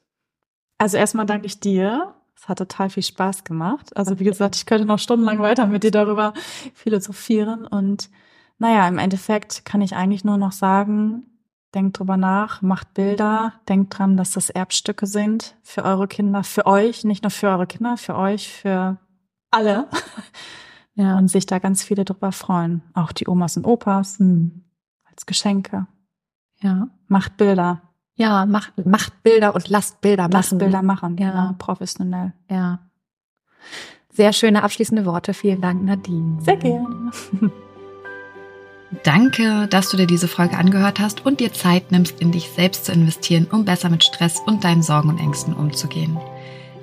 Also erstmal danke ich dir. Es hat total viel Spaß gemacht. Also wie gesagt, ich könnte noch stundenlang weiter mit dir darüber philosophieren. Und naja, im Endeffekt kann ich eigentlich nur noch sagen, denkt drüber nach, macht Bilder, denkt dran, dass das Erbstücke sind für eure Kinder, für euch, nicht nur für eure Kinder, für euch, für alle. Ja, und sich da ganz viele drüber freuen. Auch die Omas und Opas hm, als Geschenke. Ja, macht Bilder. Ja, macht, macht Bilder und lasst Bilder machen. Lasst Bilder machen, ja, genau, professionell. Ja. Sehr schöne abschließende Worte. Vielen Dank, Nadine. Sehr gerne. Danke, dass du dir diese Folge angehört hast und dir Zeit nimmst, in dich selbst zu investieren, um besser mit Stress und deinen Sorgen und Ängsten umzugehen.